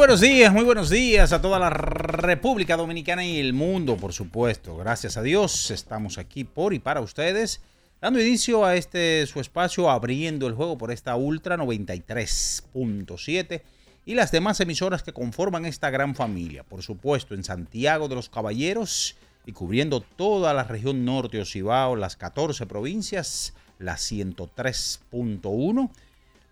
Buenos días, muy buenos días a toda la República Dominicana y el mundo, por supuesto. Gracias a Dios, estamos aquí por y para ustedes, dando inicio a este su espacio, abriendo el juego por esta Ultra 93.7 y las demás emisoras que conforman esta gran familia. Por supuesto, en Santiago de los Caballeros y cubriendo toda la región norte Ocibao, las 14 provincias, la 103.1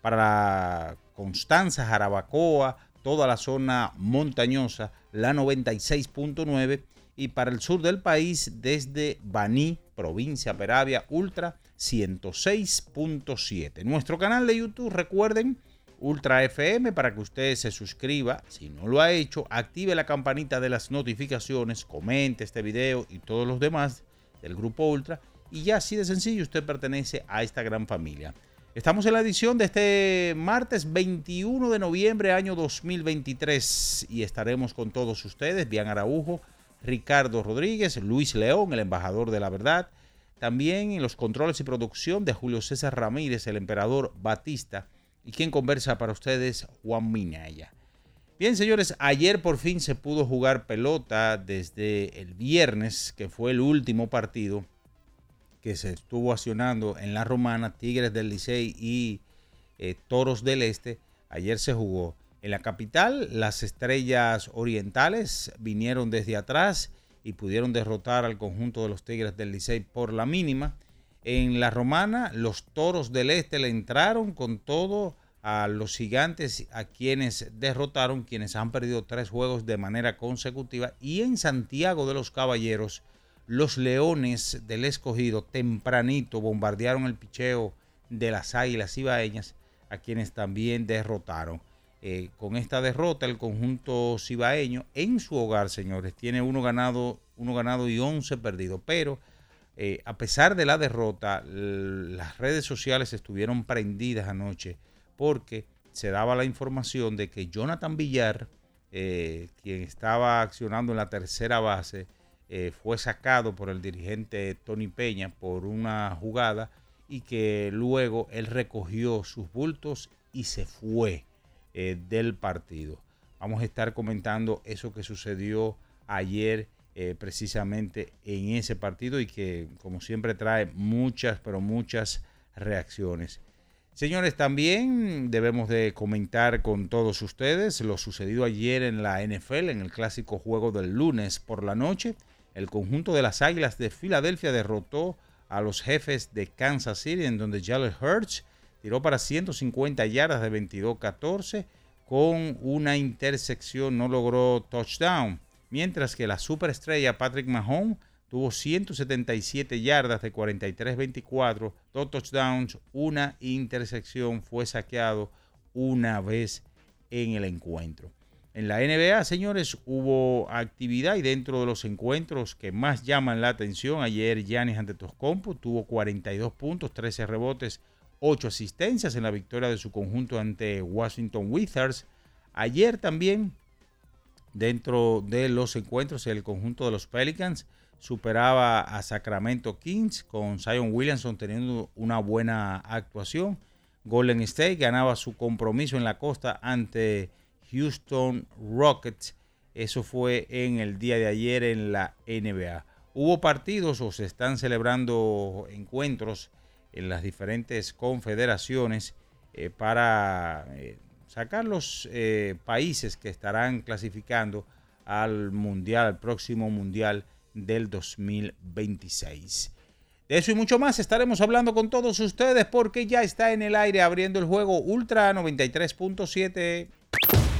para Constanza, Jarabacoa, toda la zona montañosa, la 96.9 y para el sur del país desde Baní, provincia Peravia, Ultra 106.7. Nuestro canal de YouTube, recuerden, Ultra FM, para que usted se suscriba. Si no lo ha hecho, active la campanita de las notificaciones, comente este video y todos los demás del grupo Ultra. Y ya así de sencillo, usted pertenece a esta gran familia. Estamos en la edición de este martes 21 de noviembre año 2023 y estaremos con todos ustedes, Bian Araujo, Ricardo Rodríguez, Luis León, el embajador de la verdad, también en los controles y producción de Julio César Ramírez, el emperador Batista, y quien conversa para ustedes, Juan Minaya. Bien, señores, ayer por fin se pudo jugar pelota desde el viernes, que fue el último partido que se estuvo accionando en la Romana, Tigres del Licey y eh, Toros del Este. Ayer se jugó en la capital. Las estrellas orientales vinieron desde atrás y pudieron derrotar al conjunto de los Tigres del Licey por la mínima. En la Romana, los Toros del Este le entraron con todo a los gigantes a quienes derrotaron, quienes han perdido tres juegos de manera consecutiva. Y en Santiago de los Caballeros, los Leones del Escogido tempranito bombardearon el picheo de las Águilas Cibaeñas, a quienes también derrotaron. Eh, con esta derrota, el conjunto cibaeño en su hogar, señores, tiene uno ganado, uno ganado y once perdidos. Pero eh, a pesar de la derrota, las redes sociales estuvieron prendidas anoche porque se daba la información de que Jonathan Villar, eh, quien estaba accionando en la tercera base, eh, fue sacado por el dirigente Tony Peña por una jugada y que luego él recogió sus bultos y se fue eh, del partido. Vamos a estar comentando eso que sucedió ayer eh, precisamente en ese partido y que como siempre trae muchas, pero muchas reacciones. Señores, también debemos de comentar con todos ustedes lo sucedido ayer en la NFL, en el clásico juego del lunes por la noche. El conjunto de las Águilas de Filadelfia derrotó a los jefes de Kansas City, en donde Jalen Hurts tiró para 150 yardas de 22-14 con una intersección, no logró touchdown. Mientras que la superestrella Patrick Mahomes tuvo 177 yardas de 43-24, dos touchdowns, una intersección, fue saqueado una vez en el encuentro. En la NBA, señores, hubo actividad y dentro de los encuentros que más llaman la atención, ayer Giannis Antetokounmpo tuvo 42 puntos, 13 rebotes, 8 asistencias en la victoria de su conjunto ante Washington Wizards. Ayer también dentro de los encuentros. El conjunto de los Pelicans superaba a Sacramento Kings con Zion Williamson teniendo una buena actuación. Golden State ganaba su compromiso en la costa ante Houston Rockets. Eso fue en el día de ayer en la NBA. Hubo partidos o se están celebrando encuentros en las diferentes confederaciones eh, para eh, sacar los eh, países que estarán clasificando al mundial, al próximo mundial del 2026. De eso y mucho más estaremos hablando con todos ustedes porque ya está en el aire abriendo el juego Ultra 93.7.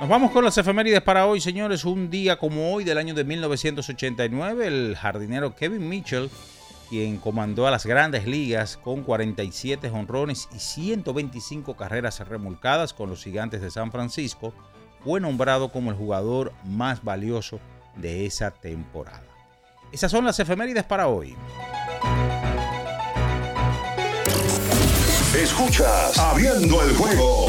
Nos vamos con las efemérides para hoy, señores. Un día como hoy del año de 1989, el jardinero Kevin Mitchell, quien comandó a las grandes ligas con 47 honrones y 125 carreras remolcadas con los gigantes de San Francisco, fue nombrado como el jugador más valioso de esa temporada. Esas son las efemérides para hoy. Escuchas Abriendo el juego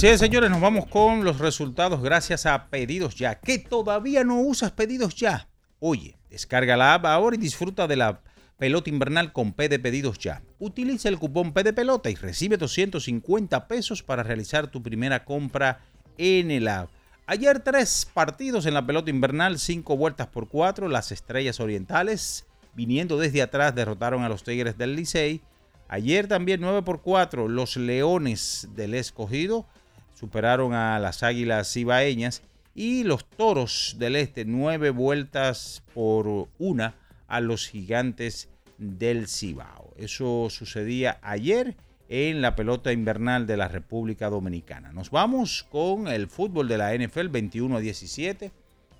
Así es, señores, nos vamos con los resultados gracias a Pedidos Ya. ¿Que todavía no usas Pedidos Ya? Oye, descarga la app ahora y disfruta de la pelota invernal con P de Pedidos Ya. Utiliza el cupón P de Pelota y recibe 250 pesos para realizar tu primera compra en el app. Ayer tres partidos en la pelota invernal, cinco vueltas por cuatro. Las Estrellas Orientales, viniendo desde atrás, derrotaron a los Tigres del Licey. Ayer también 9 por 4, los Leones del Escogido superaron a las Águilas Cibaeñas y los Toros del Este, nueve vueltas por una a los Gigantes del Cibao. Eso sucedía ayer en la pelota invernal de la República Dominicana. Nos vamos con el fútbol de la NFL 21 a 17.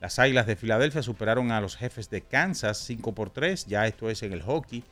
Las Águilas de Filadelfia superaron a los jefes de Kansas 5 por 3. Ya esto es en el hockey.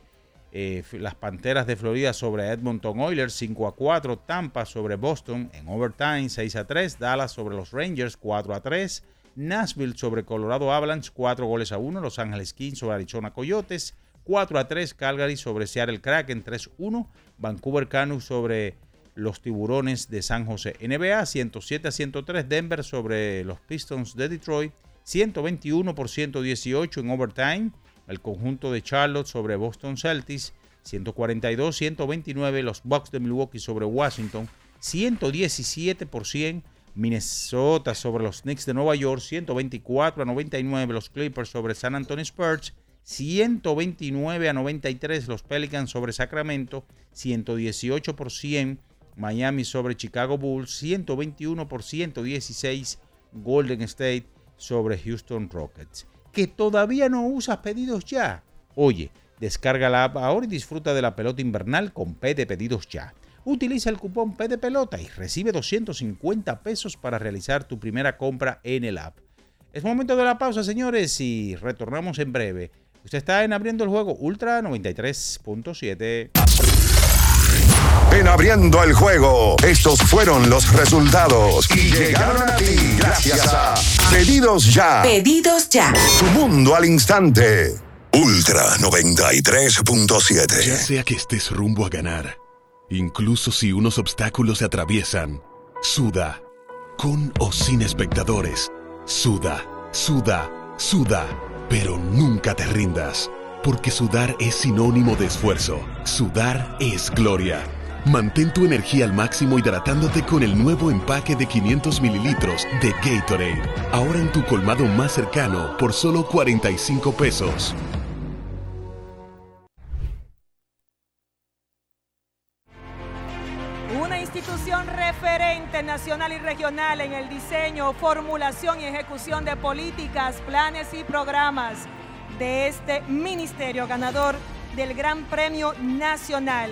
Eh, las Panteras de Florida sobre Edmonton Oilers 5 a 4, Tampa sobre Boston en overtime 6 a 3, Dallas sobre los Rangers 4 a 3, Nashville sobre Colorado Avalanche 4 goles a 1, Los Ángeles Kings sobre Arizona Coyotes 4 a 3, Calgary sobre Seattle Kraken 3 a 1, Vancouver Canucks sobre los Tiburones de San José NBA 107 a 103, Denver sobre los Pistons de Detroit 121 por 118 en overtime el conjunto de Charlotte sobre Boston Celtics, 142-129 los Bucks de Milwaukee sobre Washington, 117 por 100 Minnesota sobre los Knicks de Nueva York, 124 a 99 los Clippers sobre San Antonio Spurs, 129 a 93 los Pelicans sobre Sacramento, 118 por 100 Miami sobre Chicago Bulls, 121 por 116 Golden State sobre Houston Rockets que todavía no usas pedidos ya. Oye, descarga la app ahora y disfruta de la pelota invernal con P de pedidos ya. Utiliza el cupón P de pelota y recibe 250 pesos para realizar tu primera compra en el app. Es momento de la pausa, señores, y retornamos en breve. Usted está en abriendo el juego Ultra 93.7. En abriendo el juego, estos fueron los resultados y llegaron a ti gracias a Pedidos Ya. Pedidos ya. Tu mundo al instante. Ultra 93.7. Ya sea que estés rumbo a ganar, incluso si unos obstáculos se atraviesan, suda, con o sin espectadores, suda, suda, suda, pero nunca te rindas, porque sudar es sinónimo de esfuerzo, sudar es gloria. Mantén tu energía al máximo hidratándote con el nuevo empaque de 500 mililitros de Gatorade. Ahora en tu colmado más cercano por solo 45 pesos. Una institución referente nacional y regional en el diseño, formulación y ejecución de políticas, planes y programas de este ministerio ganador del Gran Premio Nacional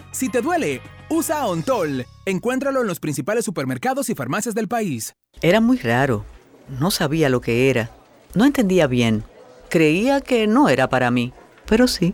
Si te duele, usa Ontol. Encuéntralo en los principales supermercados y farmacias del país. Era muy raro. No sabía lo que era. No entendía bien. Creía que no era para mí, pero sí.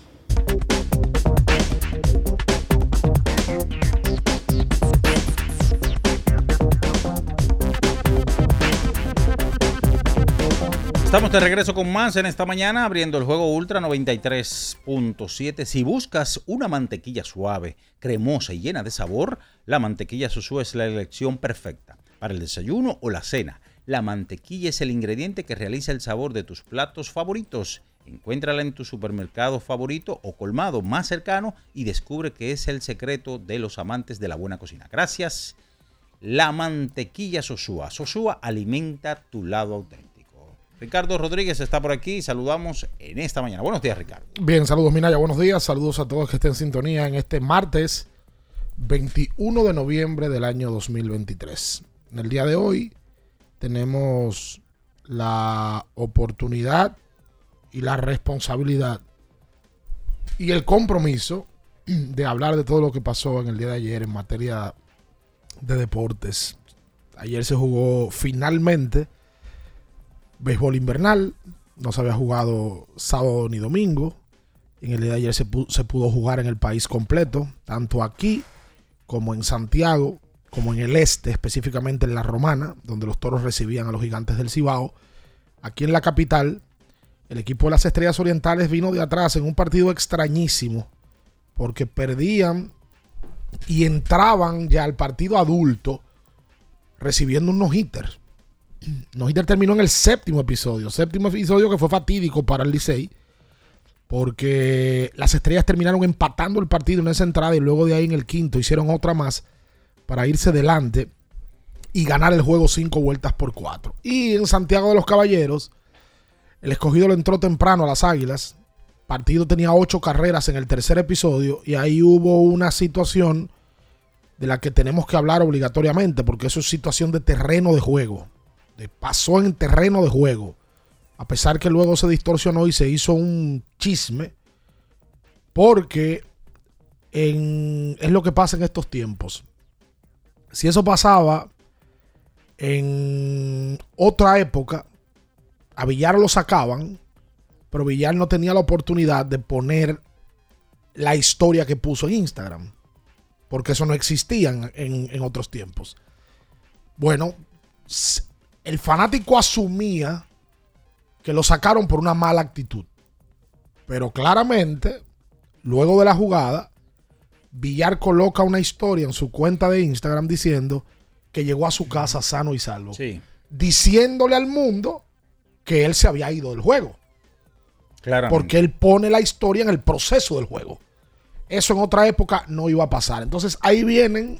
Estamos de regreso con más en esta mañana, abriendo el juego Ultra 93.7. Si buscas una mantequilla suave, cremosa y llena de sabor, la mantequilla Sosúa es la elección perfecta para el desayuno o la cena. La mantequilla es el ingrediente que realiza el sabor de tus platos favoritos. Encuéntrala en tu supermercado favorito o colmado más cercano y descubre que es el secreto de los amantes de la buena cocina. Gracias. La mantequilla Sosúa. Sosúa alimenta tu lado auténtico. Ricardo Rodríguez está por aquí. Saludamos en esta mañana. Buenos días, Ricardo. Bien, saludos Minaya, buenos días. Saludos a todos que estén en sintonía en este martes 21 de noviembre del año 2023. En el día de hoy tenemos la oportunidad y la responsabilidad y el compromiso de hablar de todo lo que pasó en el día de ayer en materia de deportes. Ayer se jugó finalmente béisbol invernal. No se había jugado sábado ni domingo. En el día de ayer se, se pudo jugar en el país completo, tanto aquí como en Santiago, como en el este, específicamente en la Romana, donde los toros recibían a los gigantes del Cibao. Aquí en la capital, el equipo de las Estrellas Orientales vino de atrás en un partido extrañísimo, porque perdían y entraban ya al partido adulto recibiendo unos hitters. No-hitter terminó en el séptimo episodio. Séptimo episodio que fue fatídico para el Licey. Porque las estrellas terminaron empatando el partido en esa entrada y luego de ahí en el quinto hicieron otra más para irse delante y ganar el juego cinco vueltas por cuatro. Y en Santiago de los Caballeros, el escogido le entró temprano a las Águilas partido tenía ocho carreras en el tercer episodio y ahí hubo una situación de la que tenemos que hablar obligatoriamente porque eso es situación de terreno de juego. Pasó en terreno de juego. A pesar que luego se distorsionó y se hizo un chisme porque en- es lo que pasa en estos tiempos. Si eso pasaba en otra época, a Villar lo sacaban, pero Villar no tenía la oportunidad de poner la historia que puso en Instagram, porque eso no existía en, en- otros tiempos. Bueno, el fanático asumía que lo sacaron por una mala actitud, pero claramente, luego de la jugada, Villar coloca una historia en su cuenta de Instagram diciendo que llegó a su casa sano y salvo. Sí, Diciéndole al mundo que él se había ido del juego. claramente. Porque él pone la historia en el proceso del juego. Eso en otra época no iba a pasar. Entonces ahí vienen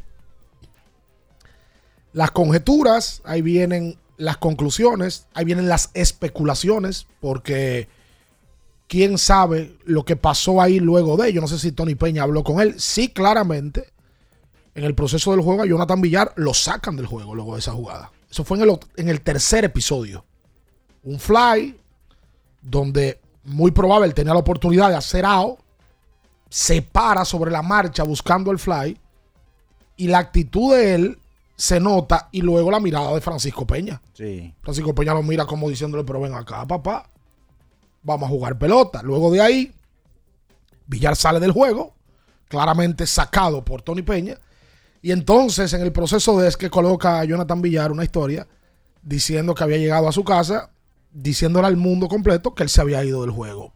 las conjeturas, ahí vienen las conclusiones, ahí vienen las especulaciones, porque quién sabe lo que pasó ahí luego de ello. No sé si Tony Peña habló con él. Sí, claramente, en el proceso del juego a Jonathan Villar lo sacan del juego luego de esa jugada. Eso fue en el, en el tercer episodio. Un fly donde muy probable tenía la oportunidad de hacer out, se para sobre la marcha buscando el fly y la actitud de él se nota y luego la mirada de Francisco Peña. Sí. Francisco Peña lo mira como diciéndole, pero ven acá, papá, vamos a jugar pelota. Luego de ahí, Villar sale del juego, claramente sacado por Tony Peña. Y entonces, en el proceso de es que coloca a Jonathan Villar una historia diciendo que había llegado a su casa, diciéndole al mundo completo que él se había ido del juego.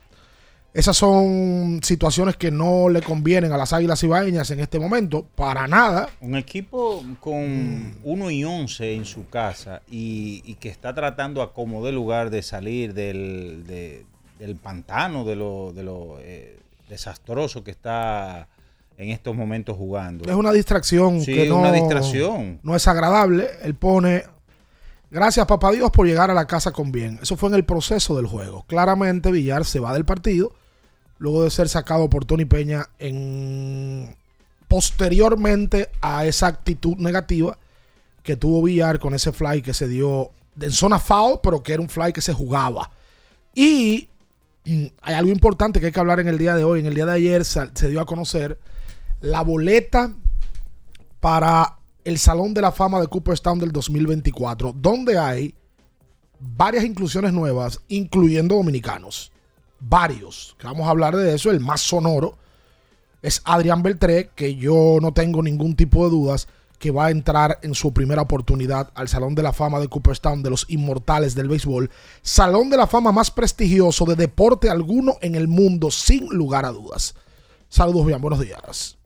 Esas son situaciones que no le convienen a las Águilas Ibaeñas en este momento, para nada. Un equipo con 1 y 11 en su casa y, y que está tratando a como de lugar de salir del, de- del pantano, de lo, de lo eh, desastroso que está en estos momentos jugando. Es una distracción Sí, que no, una distracción. no es agradable. Él pone, gracias papá Dios por llegar a la casa con bien. Eso fue en el proceso del juego. Claramente Villar se va del partido luego de ser sacado por Tony Peña en posteriormente a esa actitud negativa que tuvo Villar con ese fly que se dio en zona foul, pero que era un fly que se jugaba. Y mm, hay algo importante que hay que hablar en el día de hoy. En el día de ayer se dio a conocer la boleta para el Salón de la Fama de Cooperstown del 2024, donde hay varias inclusiones nuevas, incluyendo dominicanos. Varios. Que vamos a hablar de eso. El más sonoro es Adrián Beltré, que yo no tengo ningún tipo de dudas que va a entrar en su primera oportunidad al Salón de la Fama de Cooperstown de los Inmortales del Béisbol. Salón de la Fama más prestigioso de deporte alguno en el mundo, sin lugar a dudas. Saludos, bien, buenos días.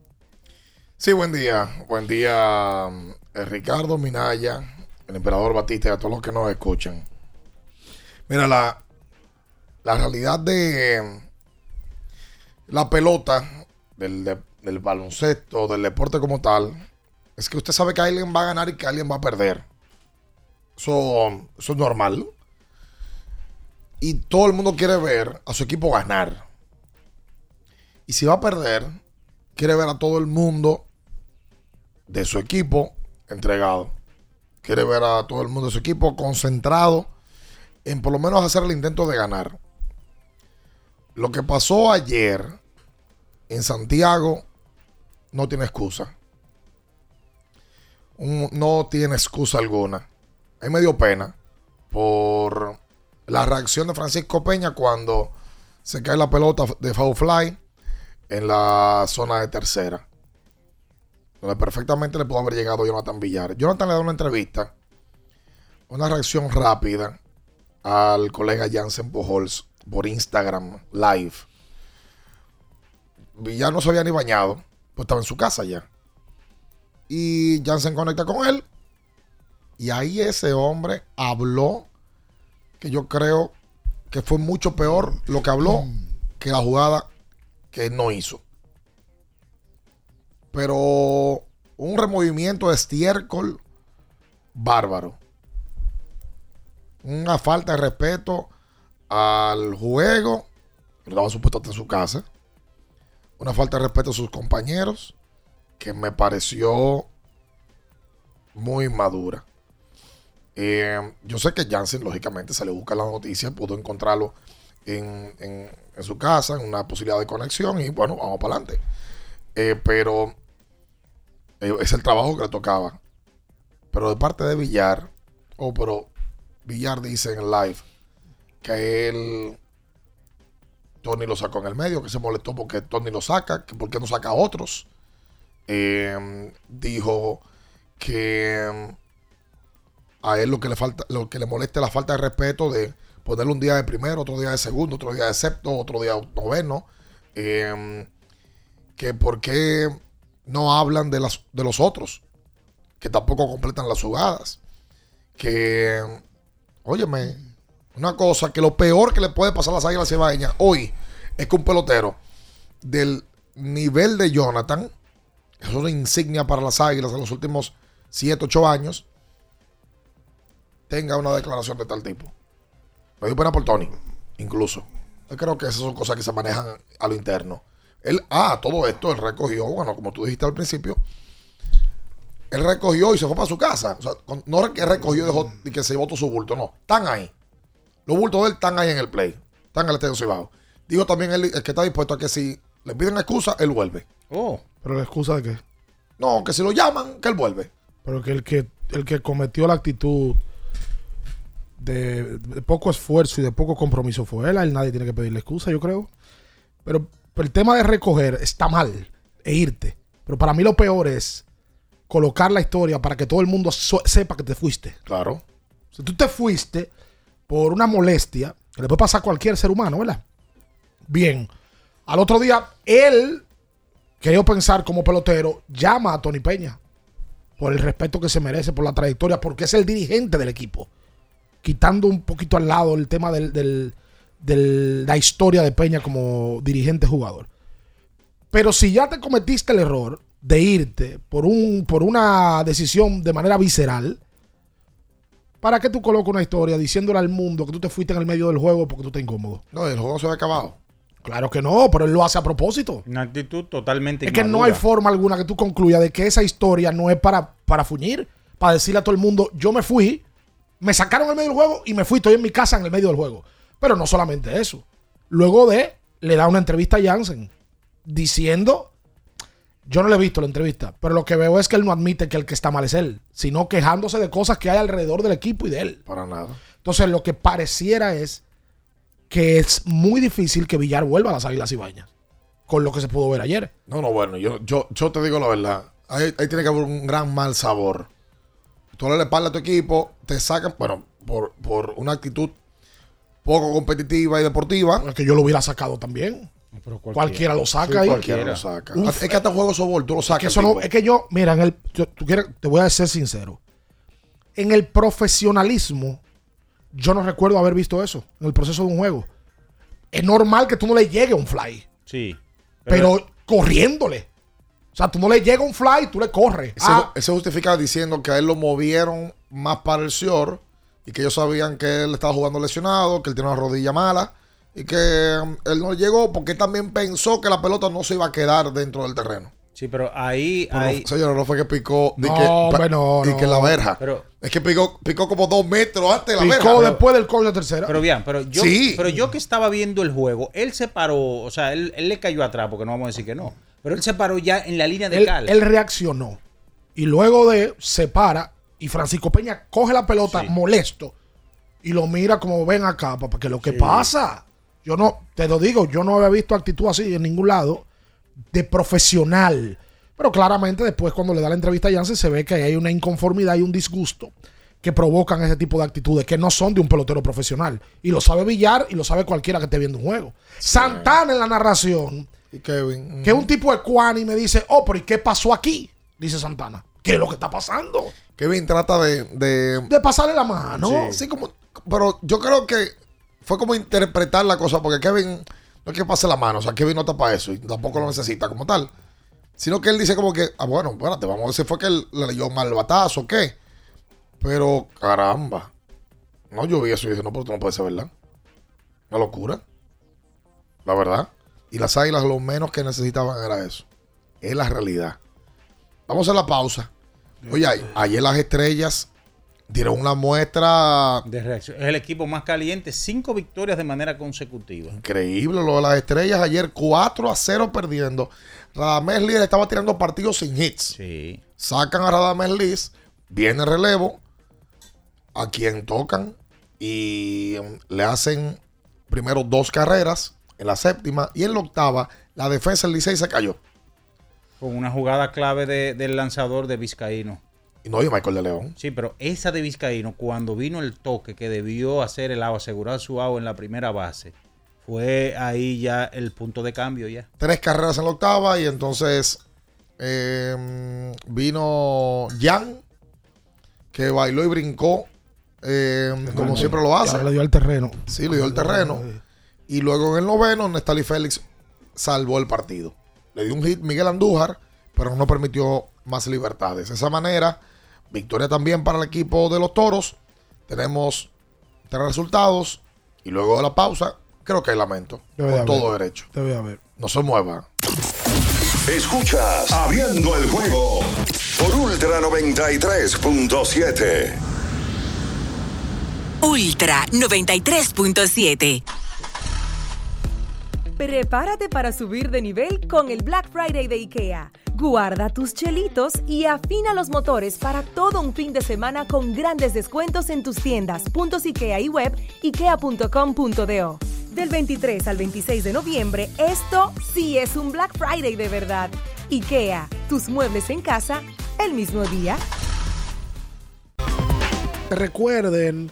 Sí, buen día. Buen día, eh, Ricardo Minaya, el emperador Batista y a todos los que nos escuchan. Mira, la, la realidad de la pelota, del, de- del baloncesto, del deporte como tal, es que usted sabe que alguien va a ganar y que alguien va a perder. Eso, eso es normal. Y todo el mundo quiere ver a su equipo ganar. Y si va a perder, quiere ver a todo el mundo de su equipo entregado. Quiere ver a todo el mundo de su equipo concentrado en por lo menos hacer el intento de ganar. Lo que pasó ayer en Santiago no tiene excusa. No tiene excusa alguna. A mí me dio pena por la reacción de Francisco Peña cuando se cae la pelota de foul en la zona de tercera. Donde perfectamente le pudo haber llegado Jonathan Villar. Jonathan le da una entrevista, una reacción rápida al colega Jansen Pujols por Instagram Live. Villar no se había ni bañado, pues estaba en su casa ya. Y Jansen conecta con él. Y ahí ese hombre habló que yo creo que fue mucho peor lo que habló que la jugada que no hizo. Pero un removimiento de estiércol bárbaro. Una falta de respeto al juego, estaba supuesto en su casa. Una falta de respeto a sus compañeros que me pareció muy madura. Eh, yo sé que Jansen, lógicamente, salió a buscar la noticia, pudo encontrarlo en, en- su casa, en una posibilidad de conexión, y bueno, vamos para adelante. Eh, pero eh, es el trabajo que le tocaba. Pero de parte de Villar, oh, pero Villar dice en live que él, Tony lo sacó en el medio, que se molestó porque Tony lo saca, que por qué no saca a otros. Eh, dijo que a él lo que le falta, lo que le molesta es la falta de respeto de ponerle un día de primero, otro día de segundo, otro día de sexto, otro día de noveno. Eh, que por qué no hablan de, las, de los otros, que tampoco completan las jugadas. Que, óyeme, una cosa, que lo peor que le puede pasar a las águilas cibaeñas hoy es que un pelotero del nivel de Jonathan, es una insignia para las águilas en los últimos 7, 8 años, tenga una declaración de tal tipo. Me dio pena por Tony, incluso. Yo creo que esas son cosas que se manejan a lo interno. Él, ah, todo esto, él recogió, bueno, como tú dijiste al principio, él recogió y se fue para su casa. O sea, no que recogió y, dejó, y que se todo su bulto, no. Están ahí. Los bultos de él están ahí en el play. Están en el estadio Cibao. Digo también él, el que está dispuesto a que si le piden excusa, él vuelve. Oh. ¿Pero la excusa de qué? No, que si lo llaman, que él vuelve. Pero que el que, el que cometió la actitud de, de poco esfuerzo y de poco compromiso fue él. A él nadie tiene que pedirle excusa, yo creo. Pero, pero el tema de recoger está mal e irte. Pero para mí lo peor es colocar la historia para que todo el mundo so- sepa que te fuiste. Claro. Si tú te fuiste por una molestia, que le puede pasar a cualquier ser humano, ¿verdad? Bien. Al otro día, él, quería pensar como pelotero, llama a Tony Peña por el respeto que se merece, por la trayectoria, porque es el dirigente del equipo. Quitando un poquito al lado el tema del- la historia de Peña como dirigente jugador. Pero si ya te cometiste el error de irte por, un, por una decisión de manera visceral, ¿para qué tú colocas una historia diciéndole al mundo que tú te fuiste en el medio del juego porque tú estás incómodo? No, el juego se ha acabado. Claro que no, pero él lo hace a propósito. Una actitud totalmente Es que no hay forma alguna que tú concluyas de que esa historia no es para, para fuñir, para decirle a todo el mundo, yo me fui, me sacaron en el medio del juego y me fui, estoy en mi casa en el medio del juego. Pero no solamente eso. Luego de, le da una entrevista a Jansen diciendo, yo no le he visto la entrevista, pero lo que veo es que él no admite que el que está mal es él, sino quejándose de cosas que hay alrededor del equipo y de él. Para nada. Entonces lo que pareciera es que es muy difícil que Villar vuelva a las Águilas Ibañas, con lo que se pudo ver ayer. No, no, bueno, yo, yo, yo te digo la verdad. Ahí, ahí tiene que haber un gran mal sabor. Tú le espalda a tu equipo, te sacan, bueno, por, por una actitud poco competitiva y deportiva. Es que yo lo hubiera sacado también. Cualquiera. lo saca Sí, ahí. Cualquiera lo saca. Uf. es que hasta juego softball tú lo Es sacas. que, eso no- es que yo, mira, en el, yo- tú quieres- te voy a ser sincero. En el profesionalismo, yo no recuerdo haber visto eso en el proceso de un juego. Es normal que tú no le llegue un fly, Sí. pero, corriéndole. O sea, tú no le llega un fly, tú le corres. Él se- Ah, él se justifica diciendo que a él lo movieron más para el short y que ellos sabían que él estaba jugando lesionado, que él tiene una rodilla mala y que um, él no llegó porque él también pensó que la pelota no se iba a quedar dentro del terreno. Sí, pero ahí, Pero ahí no, señor, no fue que picó No, que, hombre, no, di que no. la verja. Pero- es que picó, picó como dos metros antes de la picó verja. después del gol de tercera. Pero bien, pero yo, Sí. pero yo que estaba viendo el juego, él se paró, o sea, él, él le cayó atrás, porque no vamos a decir que no. Pero él se paró ya en la línea de él, cal. él reaccionó. Y luego de, se para y Francisco Peña coge la pelota molesto y lo mira como ven acá, papá, que lo que pasa. Yo no, te lo digo, yo no había visto actitud así en ningún lado de profesional. Pero claramente después cuando le da la entrevista a Jansen se ve que hay una inconformidad y un disgusto que provocan ese tipo de actitudes que no son de un pelotero profesional. Y lo sabe Villar y lo sabe cualquiera que esté viendo un juego. Santana en la narración Y Kevin. que un tipo ecuánime dice, oh, pero ¿y qué pasó aquí? Dice Santana. ¿Qué es lo que está pasando? Kevin trata de, de, De pasarle la mano. Sí, como, pero yo creo que fue como interpretar la cosa, porque Kevin no es que pase la mano, o sea, Kevin no está para eso y tampoco lo necesita como tal. Sino que él dice como que, ah, bueno, espérate, vamos a ver si fue que él le leyó mal el batazo o qué. Pero, caramba. No, yo vi eso y dije, no, pero esto no puede ser verdad. Una locura. la verdad. Y las águilas lo menos que necesitaban era eso. Es la realidad. Vamos a la pausa. Oye, ayer las estrellas dieron una muestra de reacción. Es el equipo más caliente, cinco victorias de manera consecutiva. Increíble lo de las estrellas ayer 4 a 0 perdiendo. Radamés Liz estaba tirando partidos sin hits. Sí. Sacan a Radamés Liz, viene relevo, a quien tocan y le hacen primero dos carreras en la séptima y en la octava la defensa del Licey se cayó. Con una jugada clave del lanzador de Vizcaíno. Y no, y Michael de León. Sí, pero esa de Vizcaíno, cuando vino el toque que debió hacer el agua, asegurar su agua en la primera base, fue ahí ya el punto de cambio ya. Tres carreras en la octava y entonces em, vino Jan, que bailó y brincó, em, como siempre lo hace. le dio el terreno. Sí, le dio el terreno. Y luego en el noveno, Nestali Félix salvó el partido. Le dio un hit Miguel Andújar, pero no permitió más libertades. De esa manera, victoria también para el equipo de los Toros. Tenemos tres resultados y luego de la pausa, creo que hay lamento. con todo derecho. No se mueva. Escuchas Abriendo el juego por Ultra 93.7. Ultra 93.7. Prepárate para subir de nivel con el Black Friday de IKEA. Guarda tus chelitos y afina los motores para todo un fin de semana con grandes descuentos en tus tiendas, puntos IKEA y web, ikea.com.do. Del 23 al 26 de noviembre, esto sí es un Black Friday de verdad. IKEA, tus muebles en casa, el mismo día. Recuerden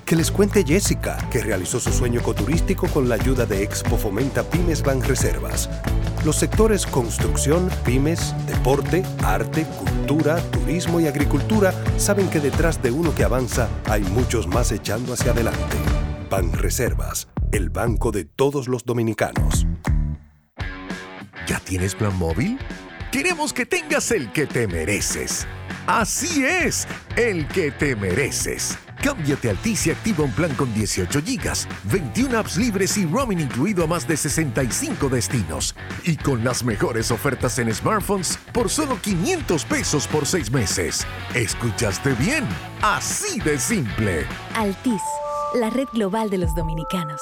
Que les cuente Jessica, que realizó su sueño ecoturístico con la ayuda de Expo Fomenta Pymes Ban Reservas. Los sectores construcción, pymes, deporte, arte, cultura, turismo y agricultura saben que detrás de uno que avanza hay muchos más echando hacia adelante. Ban Reservas, el banco de todos los dominicanos. ¿Ya tienes plan móvil? Queremos que tengas el que te mereces. Así es, el que te mereces Cámbiate a Altis y activa un plan con 18 gigas, 21 apps libres y roaming incluido a más de 65 destinos. Y con las mejores ofertas en smartphones por solo 500 pesos por 6 meses. ¿Escuchaste bien? Así de simple. Altis, la red global de los dominicanos.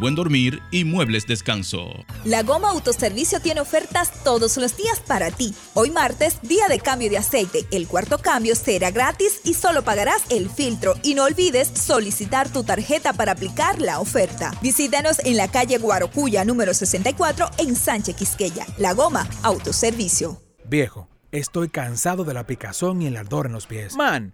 buen dormir y muebles descanso. La Goma Autoservicio tiene ofertas todos los días para ti. Hoy martes, día de cambio de aceite. El cuarto cambio será gratis y solo pagarás el filtro. Y no olvides solicitar tu tarjeta para aplicar la oferta. Visítanos en la calle Guarocuya número 64 en Sánchez Quisqueya. La Goma Autoservicio. Viejo, estoy cansado de la picazón y el ardor en los pies. Man,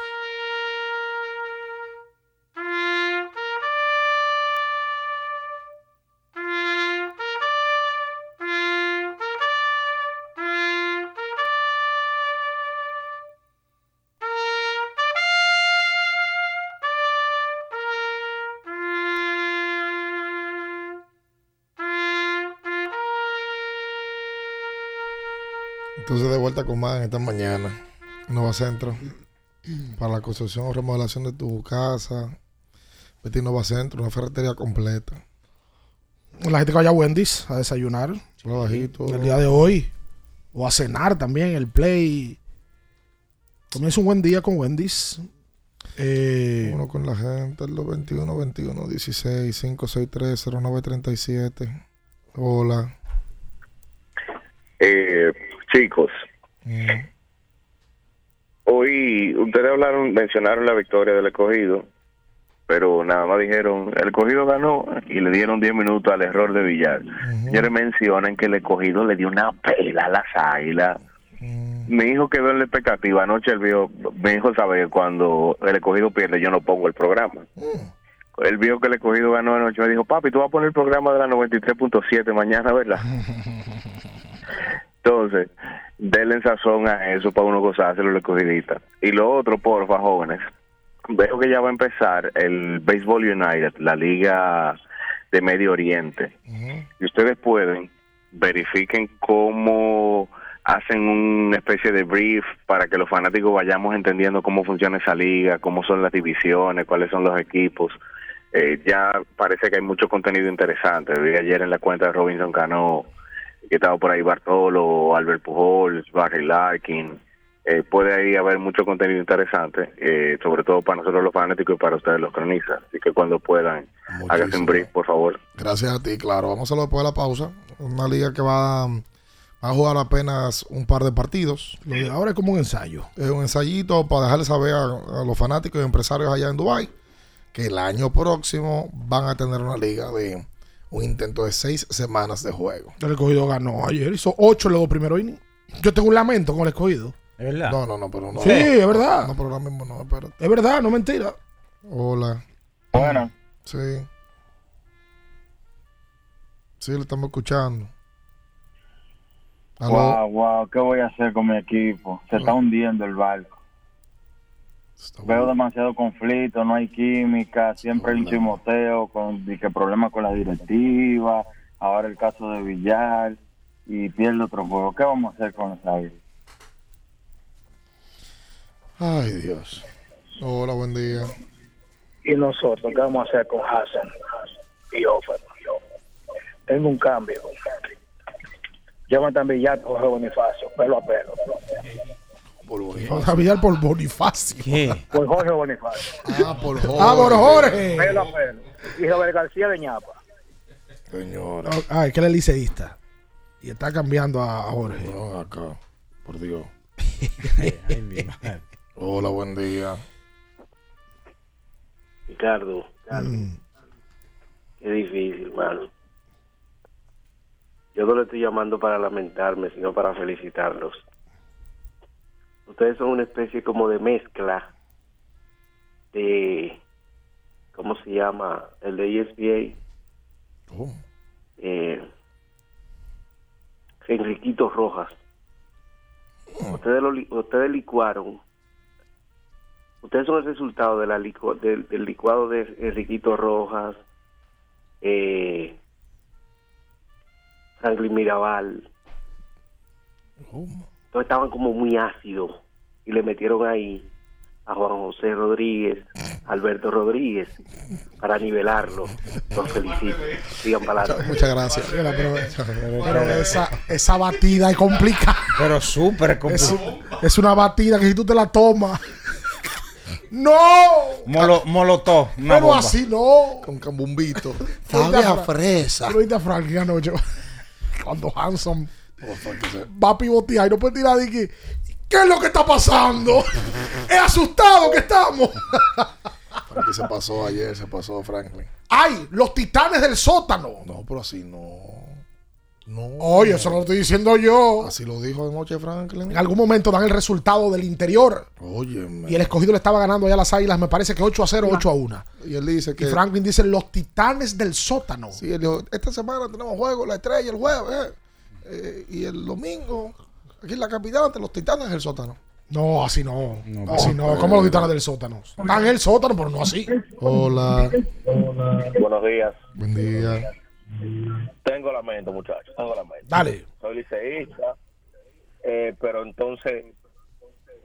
Más en esta mañana. Nova Centro. Para la construcción o remodelación de tu casa. Betty Nova Centro, una ferretería completa. La gente que vaya a Wendy's a desayunar. Trabajito. El día de hoy. O a cenar también, el play. Comienza un buen día con Wendy's. Eh, Uno con la gente, el 21 21 16 563 0937. Hola. Eh, chicos, hoy ustedes hablaron, mencionaron la victoria del escogido, pero nada más dijeron, el escogido ganó y le dieron 10 minutos al error de Villar. Señores, mencionan que el escogido le dio una pela a las águilas. Mi hijo quedó en la expectativa. Anoche él vio, mi hijo sabe que cuando el escogido pierde yo no pongo el programa. Él vio que el escogido ganó anoche. Me dijo, papi, tú vas a poner el programa de la 93.7 mañana, ¿verdad? Entonces, denle sazón a eso para uno gozárselo el escogidista. Y lo otro, porfa, jóvenes. Veo que ya va a empezar el Baseball United, la liga de Medio Oriente. Y ustedes pueden, verifiquen cómo hacen una especie de brief para que los fanáticos vayamos entendiendo cómo funciona esa liga, cómo son las divisiones, cuáles son los equipos. Eh, ya parece que hay mucho contenido interesante. Vi ayer en la cuenta de Robinson Cano que estaba por ahí Bartolo, Albert Pujols, Barry Larkin. Eh, puede ahí haber mucho contenido interesante, eh, sobre todo para nosotros los fanáticos y para ustedes los cronistas. Así que cuando puedan, háganse un brief, por favor. Gracias a ti, claro. Vamos a hacerlo después de la pausa. Una liga que va, va a jugar apenas un par de partidos. Lo de ahora es como un ensayo. Es un ensayito para dejarle saber a, a los fanáticos y empresarios allá en Dubai que el año próximo van a tener una liga de un intento de seis semanas de juego. El escogido ganó ayer. Hizo ocho en los dos primeros innings. Yo tengo un lamento con el escogido. ¿Es verdad? No, no, no, pero no. Sí, es verdad. No, pero ahora mismo no, espérate. Es verdad, no mentira. Hola. Bueno. Sí. Sí, lo estamos escuchando. Aló. Wow, wow, ¿qué voy a hacer con mi equipo? Se está hundiendo el barco. Veo demasiado conflicto, no hay química, siempre hay un chimoteo, con y que problemas con la directiva, ahora el caso de Villar y pierde otro juego. ¿Qué vamos a hacer con esa vida? Ay, Dios. Hola, buen día. ¿Y nosotros qué vamos a hacer con Hassan y Offer? Tengo un cambio. Yo me también ya Jorge Bonifacio, pelo a pelo. Por pillar por Bonifacio. Por Jorge Bonifacio. Ah, por Jorge. Ah, por Jorge. Pelo a pelo. Y Robert García de ñapa. Señora. Ah, es que él es liceísta. Y está cambiando a a Jorge. No, acá. Por Dios. Hola, buen día. Ricardo, Mm. qué difícil, hermano. Yo no le estoy llamando para lamentarme, sino para felicitarlos. Ustedes son una especie como de mezcla de, ¿cómo se llama? El de ESPA. Eh, Enriquito Rojas. Ustedes, lo ustedes licuaron. Ustedes son el resultado de la licu- del, del licuado de Enriquito Rojas, eh, Franklin Mirabal. Todos estaban como muy ácidos y le metieron ahí a Juan José Rodríguez, Alberto Rodríguez, para nivelarlo. Los felicito. Sigan para adelante. Muchas gracias. Pero, pero esa, esa batida es complicada. Pero súper Es, complicado. es una batida que si tú te la tomas. ¡No! Molo, molotov. Una Pero bomba. así no. Con cambumbito. Sabia fresa. Tú lo viste a Franklin anoche. Cuando Hanson va a pivotear y no puede tirar de que. ¿Qué es lo que está pasando? ¡Es asustado que estamos! Franklin se pasó ayer, se pasó Franklin. ¡Ay! Los titanes del sótano. No, pero así no. No. Oye, eso lo estoy diciendo yo. Así lo dijo anoche Franklin. En algún momento dan el resultado del interior. Oye, Y el escogido le estaba ganando allá a las águilas, me parece que 8 a 0, 8 a 1. Y él dice que. Y Franklin dice los titanes del sótano. Sí, él dijo, esta semana tenemos juego, la estrella el jueves. eh. Eh, y el domingo, aquí en la capital, ante los titanes del sótano. No, así no. así no. ¿Cómo los titanes del sótano? Están en el sótano, pero no así. Hola. Buenos días. Buen día. Tengo lamento, muchachos. Tengo lamento. Dale. Soy liceísta. eh, pero entonces,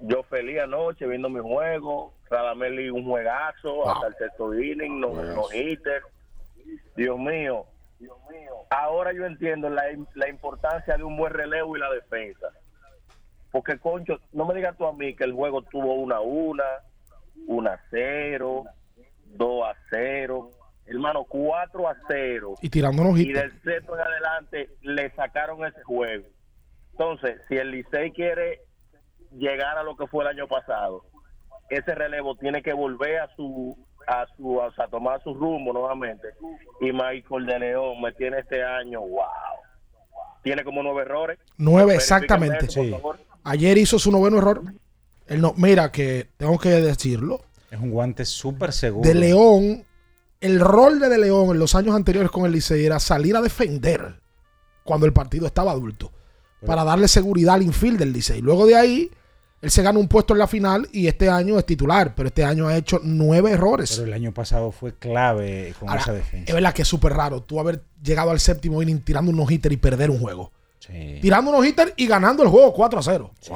yo feliz anoche viendo mi juego. Radamel un juegazo hasta el sexto inning, no, no hitter. Dios mío. Ahora yo entiendo la, la importancia de un buen relevo y la defensa. Porque, concho, no me digas tú a mí que el juego tuvo una a una, una a cero, dos a cero, hermano, cuatro a cero. Y tirando unos Y del sexto en adelante le sacaron ese juego. Entonces, si el Licey quiere llegar a lo que fue el año pasado, ese relevo tiene que volver a su a su a, a tomar su rumbo nuevamente. Y Michael de León me tiene este año, wow. Tiene como nueve errores. Nueve, exactamente. eso. Ayer hizo su noveno error. Él no, mira que tengo que decirlo. Es un guante súper seguro. De León, el rol de De León en los años anteriores con el Licey era salir a defender cuando el partido estaba adulto. Para darle seguridad al infield del Licey. Luego de ahí, él se gana un puesto en la final y este año es titular. Pero este año ha hecho nueve errores. Pero el año pasado fue clave con Ahora, esa defensa. Es verdad que es súper raro tú haber llegado al séptimo inning tirando unos hitter y perder un juego. Tirando unos hitter y ganando el juego 4 a 0. sí,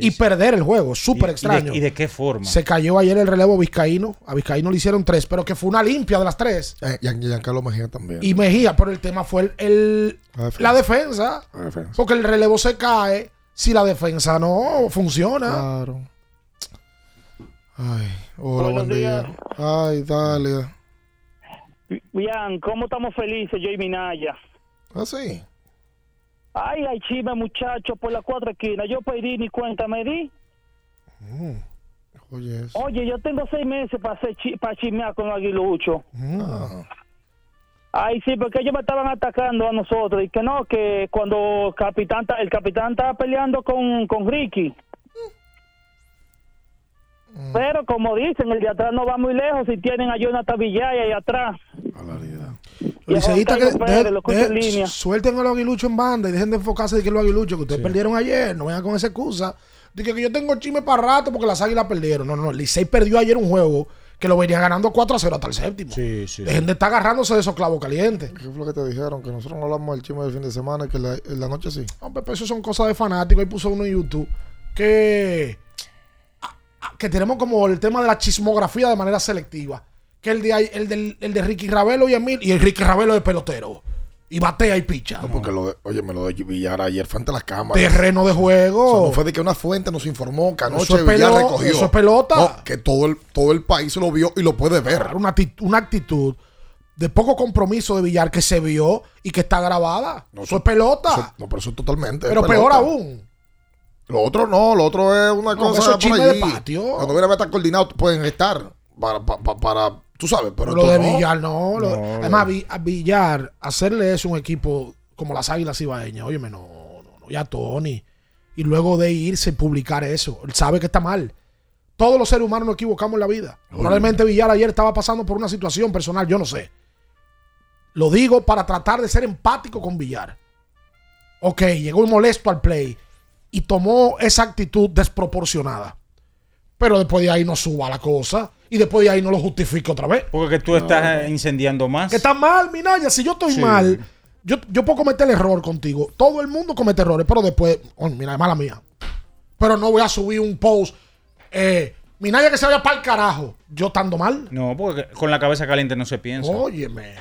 y sí. perder el juego, súper ¿Y- y de- extraño. y de qué forma? Se cayó ayer el relevo Vizcaíno. A Vizcaíno le hicieron tres, pero que fue una limpia de las tres. Eh, y a Giancarlo Mejía también. Y Mejía, pero el tema fue el, el- La defensa. la defensa. La defensa. Porque el relevo se cae si la defensa no funciona. Claro. Ay, hola, Buenos buen día. Ay, dale. Bien, ¿cómo estamos felices, yo y Minaya? Ah, sí. Ay, ay, chisme, muchacho, por las cuatro esquinas. Yo pedí ni cuenta me di. Mm. Oye, eso. Oye, yo tengo seis meses para para chismear con los aguiluchos. Ah. Ay, sí, porque ellos me estaban atacando a nosotros. Y que no, que cuando el capitán, ta- el capitán estaba peleando con, con Ricky. Pero como dicen, el de atrás no va muy lejos si tienen a Jonathan Villaya ahí atrás. Los liceístas que Pérez, de- lo escucho de- en línea. suelten a los aguiluchos en banda y dejen de enfocarse de que los aguiluchos que ustedes perdieron ayer. No vengan con esa excusa. De que, que yo tengo chisme para rato porque las águilas perdieron. No, no, no. Licey perdió ayer un juego que lo venía ganando 4 a 0 hasta el séptimo. Sí, sí. Dejen de estar agarrándose de esos clavos calientes. ¿Qué fue lo que te dijeron? Que nosotros no hablamos del chisme del fin de semana y que la, en la noche sí. Hombre, pero eso son cosas de fanáticos. Ahí puso uno en YouTube que que tenemos como el tema de la chismografía de manera selectiva. Que el de, ahí- el del- el de Ricky Ravelo y Emil, y el Ricky Ravelo es pelotero. Y batea y picha. No, porque lo de, oye, me lo de Villar ayer frente a las cámaras. Terreno de O sea, juego. no fue de que una fuente nos informó que anoche es Villar recogió. eso es pelota. No, que todo el, todo el país lo vio y lo puede ver. Claro, una, acti- una actitud de poco compromiso de Villar que se vio y que está grabada. eso es pelota. Eso- no, pero eso es totalmente. pero es peor aún. Lo otro no, lo otro es una No, cosa eso es por allí. de patio. Cuando viene a estar coordinado, pueden estar para, para, para- tú sabes, pero lo de no. Villar no. lo- No, además, Vi- a Villar, hacerle eso a un equipo como las Águilas Ibaeñas, óyeme, no, no, no, ya Tony. Y luego de irse y publicar eso, él sabe que está mal. Todos los seres humanos nos equivocamos en la vida. Probablemente Villar ayer estaba pasando por una situación personal, yo no sé. Lo digo para tratar de ser empático con Villar. Ok, llegó molesto al play y tomó esa actitud desproporcionada. Pero después de ahí no suba la cosa y después de ahí no lo justifique otra vez. Porque que tú estás incendiando más. Que está mal, Minaya. Si yo estoy Sí. mal, yo, yo puedo cometer el error contigo. Todo el mundo comete errores, pero después, oh, mira, es mala mía. Pero no voy a subir un post. Eh, Minaya que se vaya para el carajo. Yo estando mal. No, porque con la cabeza caliente no se piensa. Óyeme.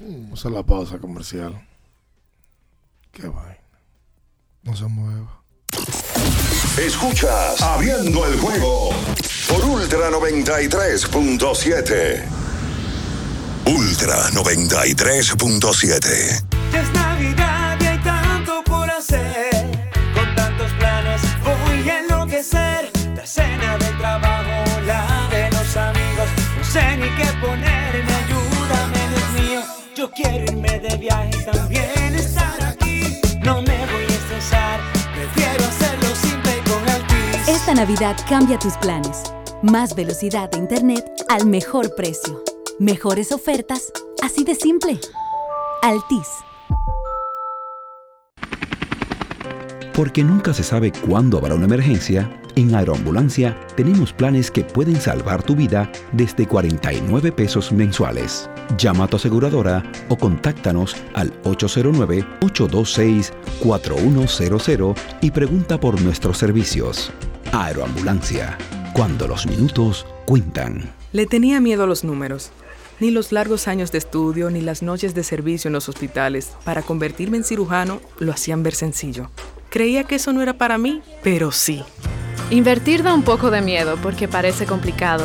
Vamos a la pausa comercial. Qué vaina. No se mueva. Escuchas Abriendo el juego por Ultra 93.7. Ultra 93.7. Ya es Navidad y hay tanto por hacer. Con tantos planes voy a enloquecer. La cena del trabajo, la de los amigos. No sé ni qué ponerme, ayúdame, Dios mío. Yo quiero irme de viaje también Esta Navidad cambia tus planes. Más velocidad de Internet al mejor precio. Mejores ofertas, así de simple. Altis. Porque nunca se sabe cuándo habrá una emergencia, en Aeroambulancia tenemos planes que pueden salvar tu vida desde 49 pesos mensuales. Llama a tu aseguradora o contáctanos al 809-826-4100 y pregunta por nuestros servicios. Aeroambulancia, cuando los minutos cuentan. Le tenía miedo a los números. Ni los largos años de estudio ni las noches de servicio en los hospitales para convertirme en cirujano lo hacían ver sencillo. Creía que eso no era para mí, pero sí. Invertir da un poco de miedo porque parece complicado,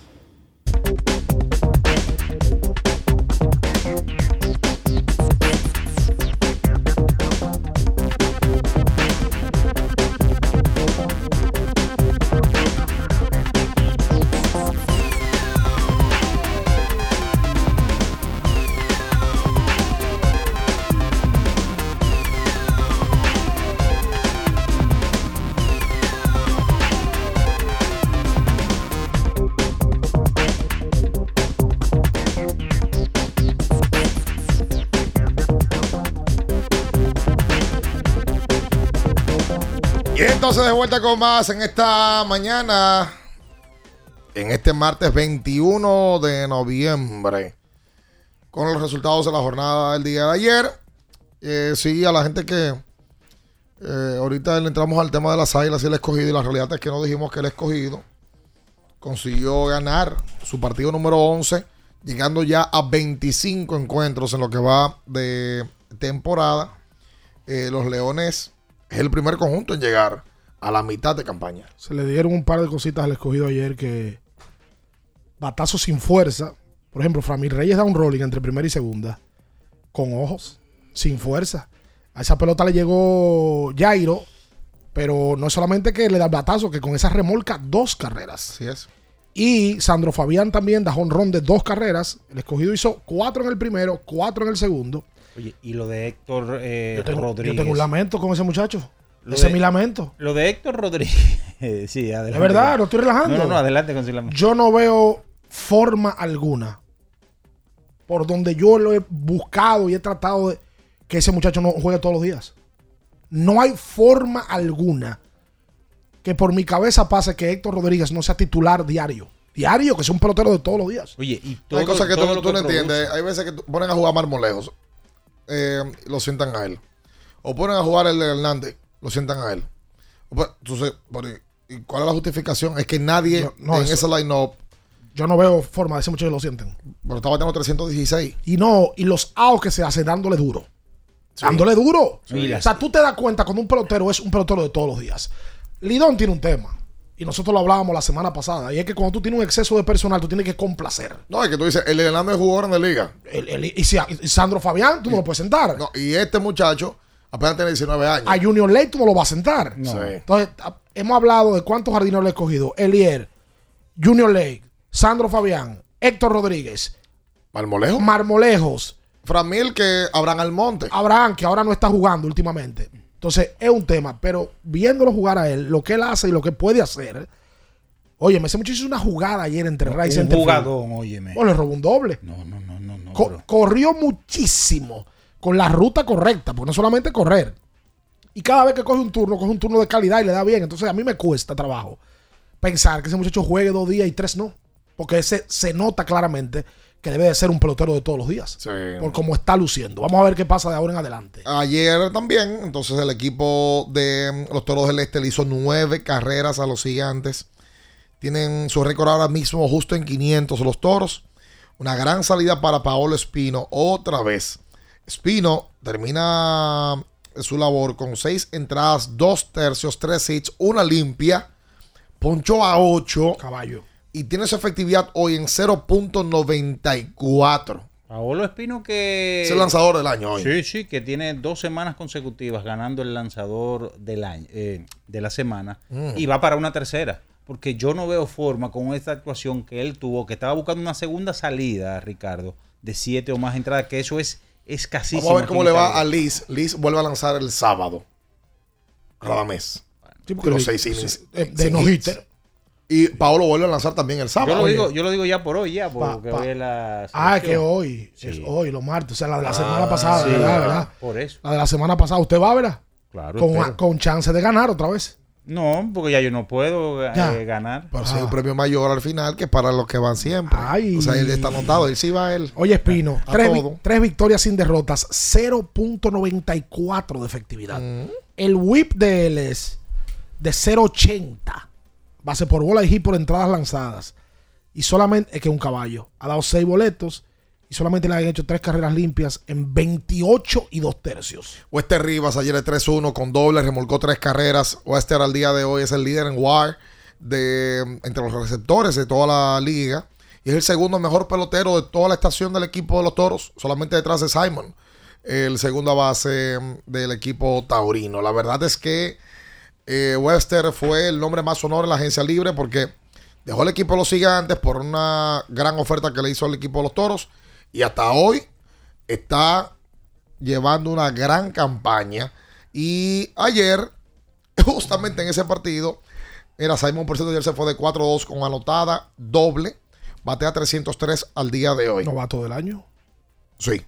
Entonces de vuelta con más en esta mañana, en este martes 21 de noviembre, con los resultados de la jornada del día de ayer. Eh, sí, a la gente que eh, ahorita le entramos al tema de las águilas y el escogido, y la realidad es que no dijimos que el escogido consiguió ganar su partido número 11, llegando ya a 25 encuentros en lo que va de temporada. Eh, los Leones es el primer conjunto en llegar a la mitad de campaña. Se le dieron un par de cositas al escogido ayer que. Batazos sin fuerza. Por ejemplo, Framil Reyes da un rolling entre primera y segunda. Con ojos. Sin fuerza. A esa pelota le llegó Jairo. Pero no es solamente que le da el batazo, que con esa remolca dos carreras. Así es. Y Sandro Fabián también da ron de dos carreras. El escogido hizo cuatro en el primero, cuatro en el segundo. Oye, y lo de Héctor eh, Yo tengo, yo Rodríguez. tengo un lamento con ese muchacho. Lo ese de- es mi lamento. Lo de Héctor Rodríguez. sí, adelante. Es verdad, no estoy relajando. No, no, no, adelante con su lamento. Yo no veo forma alguna por donde yo lo he buscado y he tratado de que ese muchacho no juegue todos los días. No hay forma alguna que por mi cabeza pase que Héctor Rodríguez no sea titular diario. Diario, que es un pelotero de todos los días. Oye, y Hay cosas que tú, tú no entiendes. Hay veces que ponen a jugar Marmolejos, eh, lo sientan a él. O ponen a jugar el de Hernández, lo sientan a él. Pues, Entonces, ¿y cuál es la justificación? Es que nadie No, no, en eso- ese line-up. Yo no veo forma de ese muchacho que lo sienten. Pero está bateando 316. Y no, y los outs que se hacen dándole duro. Dándole duro. Sí. O sea, tú te das cuenta cuando un pelotero es un pelotero de todos los días. Lidón tiene un tema. Y nosotros lo hablábamos la semana pasada. Y es que cuando tú tienes un exceso de personal, tú tienes que complacer. No, es que tú dices, el de Hernández jugó ahora en la liga. El- el- y, si, y Sandro Fabián, tú no lo puedes sentar. No, y este muchacho apenas tiene 19 años. A Junior Lake tú no lo vas a sentar. Sí. Entonces, hemos hablado de cuántos jardineros le he escogido. Elier, Junior Lake, Sandro Fabián, Héctor Rodríguez, Marmolejo. Marmolejos. Framil que Abraham Almonte. Abraham, que ahora no está jugando últimamente. Entonces, es un tema. Pero viéndolo jugar a él, lo que él hace y lo que puede hacer. Oye, ese muchacho hizo una jugada ayer entre Rice y Un jugadón, óyeme. O le robó un doble. No, no, no, no, no. Co- pero- corrió muchísimo con la ruta correcta, porque no solamente correr. Y cada vez que coge un turno, coge un turno de calidad y le da bien. Entonces a mí me cuesta trabajo pensar que ese muchacho juegue dos días y tres no. Porque ese se nota claramente que debe de ser un pelotero de todos los días. Por cómo está luciendo. Vamos a ver qué pasa de ahora en adelante. Ayer también, entonces el equipo de mm, los Toros del Este le hizo nueve carreras a los gigantes. Tienen su récord ahora mismo justo en 500 los Toros. Una gran salida para Paolo Espino otra vez. Espino termina su labor con seis entradas, dos tercios, tres hits, una limpia. Ponchó a 8. Caballo. Y tiene su efectividad hoy en 0.94. Paolo Espino que... Es el lanzador del año hoy. Sí, sí, que tiene dos semanas consecutivas ganando el lanzador del año, eh, de la semana Mm. y va para una tercera. Porque yo no veo forma con esta actuación que él tuvo, que estaba buscando una segunda salida, Ricardo, de siete o más entradas, que eso es escasísimo. Vamos a ver cómo le va a Liz. Liz vuelve a lanzar el sábado. Radamés. Sí, porque los seis innings. sí, de- no hitter. Y Paolo vuelve a lanzar también el Yo sábado. lo, Oye, digo, yo lo digo ya por hoy, ya, porque pa- hoy es la. Ah, es que selección. hoy. Es hoy, los martes. O sea, la de la Ah, semana pasada, sí, ¿verdad? ¿verdad? por eso. La de la semana pasada. ¿Usted va, verdad? Claro, Con, con chance de ganar otra vez. No, porque ya yo no puedo eh, ganar. Pero hay un premio mayor al final que para los que van siempre. Ay. O sea, él está anotado, él sí va él. Oye, Espino, A tres, vi- todo. tres victorias sin derrotas, 0.94 de efectividad. Mm. El whip de él es de 0.80. Base por bola y hit por entradas lanzadas. Y solamente, es que es un caballo. Ha dado 6 boletos y solamente le han hecho 3 carreras limpias en 28 y 2 tercios. Wester Rivas ayer de 3-1 con doble, remolcó tres carreras. Wester al día de hoy es el líder en WAR de, entre los receptores de toda la liga. Y es el segundo mejor pelotero de toda la estación del equipo de los toros, solamente detrás de Simon, el segunda base mm, del equipo taurino. La verdad es que eh, Webster fue el nombre más sonoro en la agencia libre porque dejó el equipo de los gigantes por una gran oferta que le hizo al equipo de los toros y hasta hoy está llevando una gran campaña. Y ayer, justamente en ese partido, mira, Simon por cierto ayer se fue de 4-2 con anotada doble, batea 303 al día de hoy. Novato del año. Sí,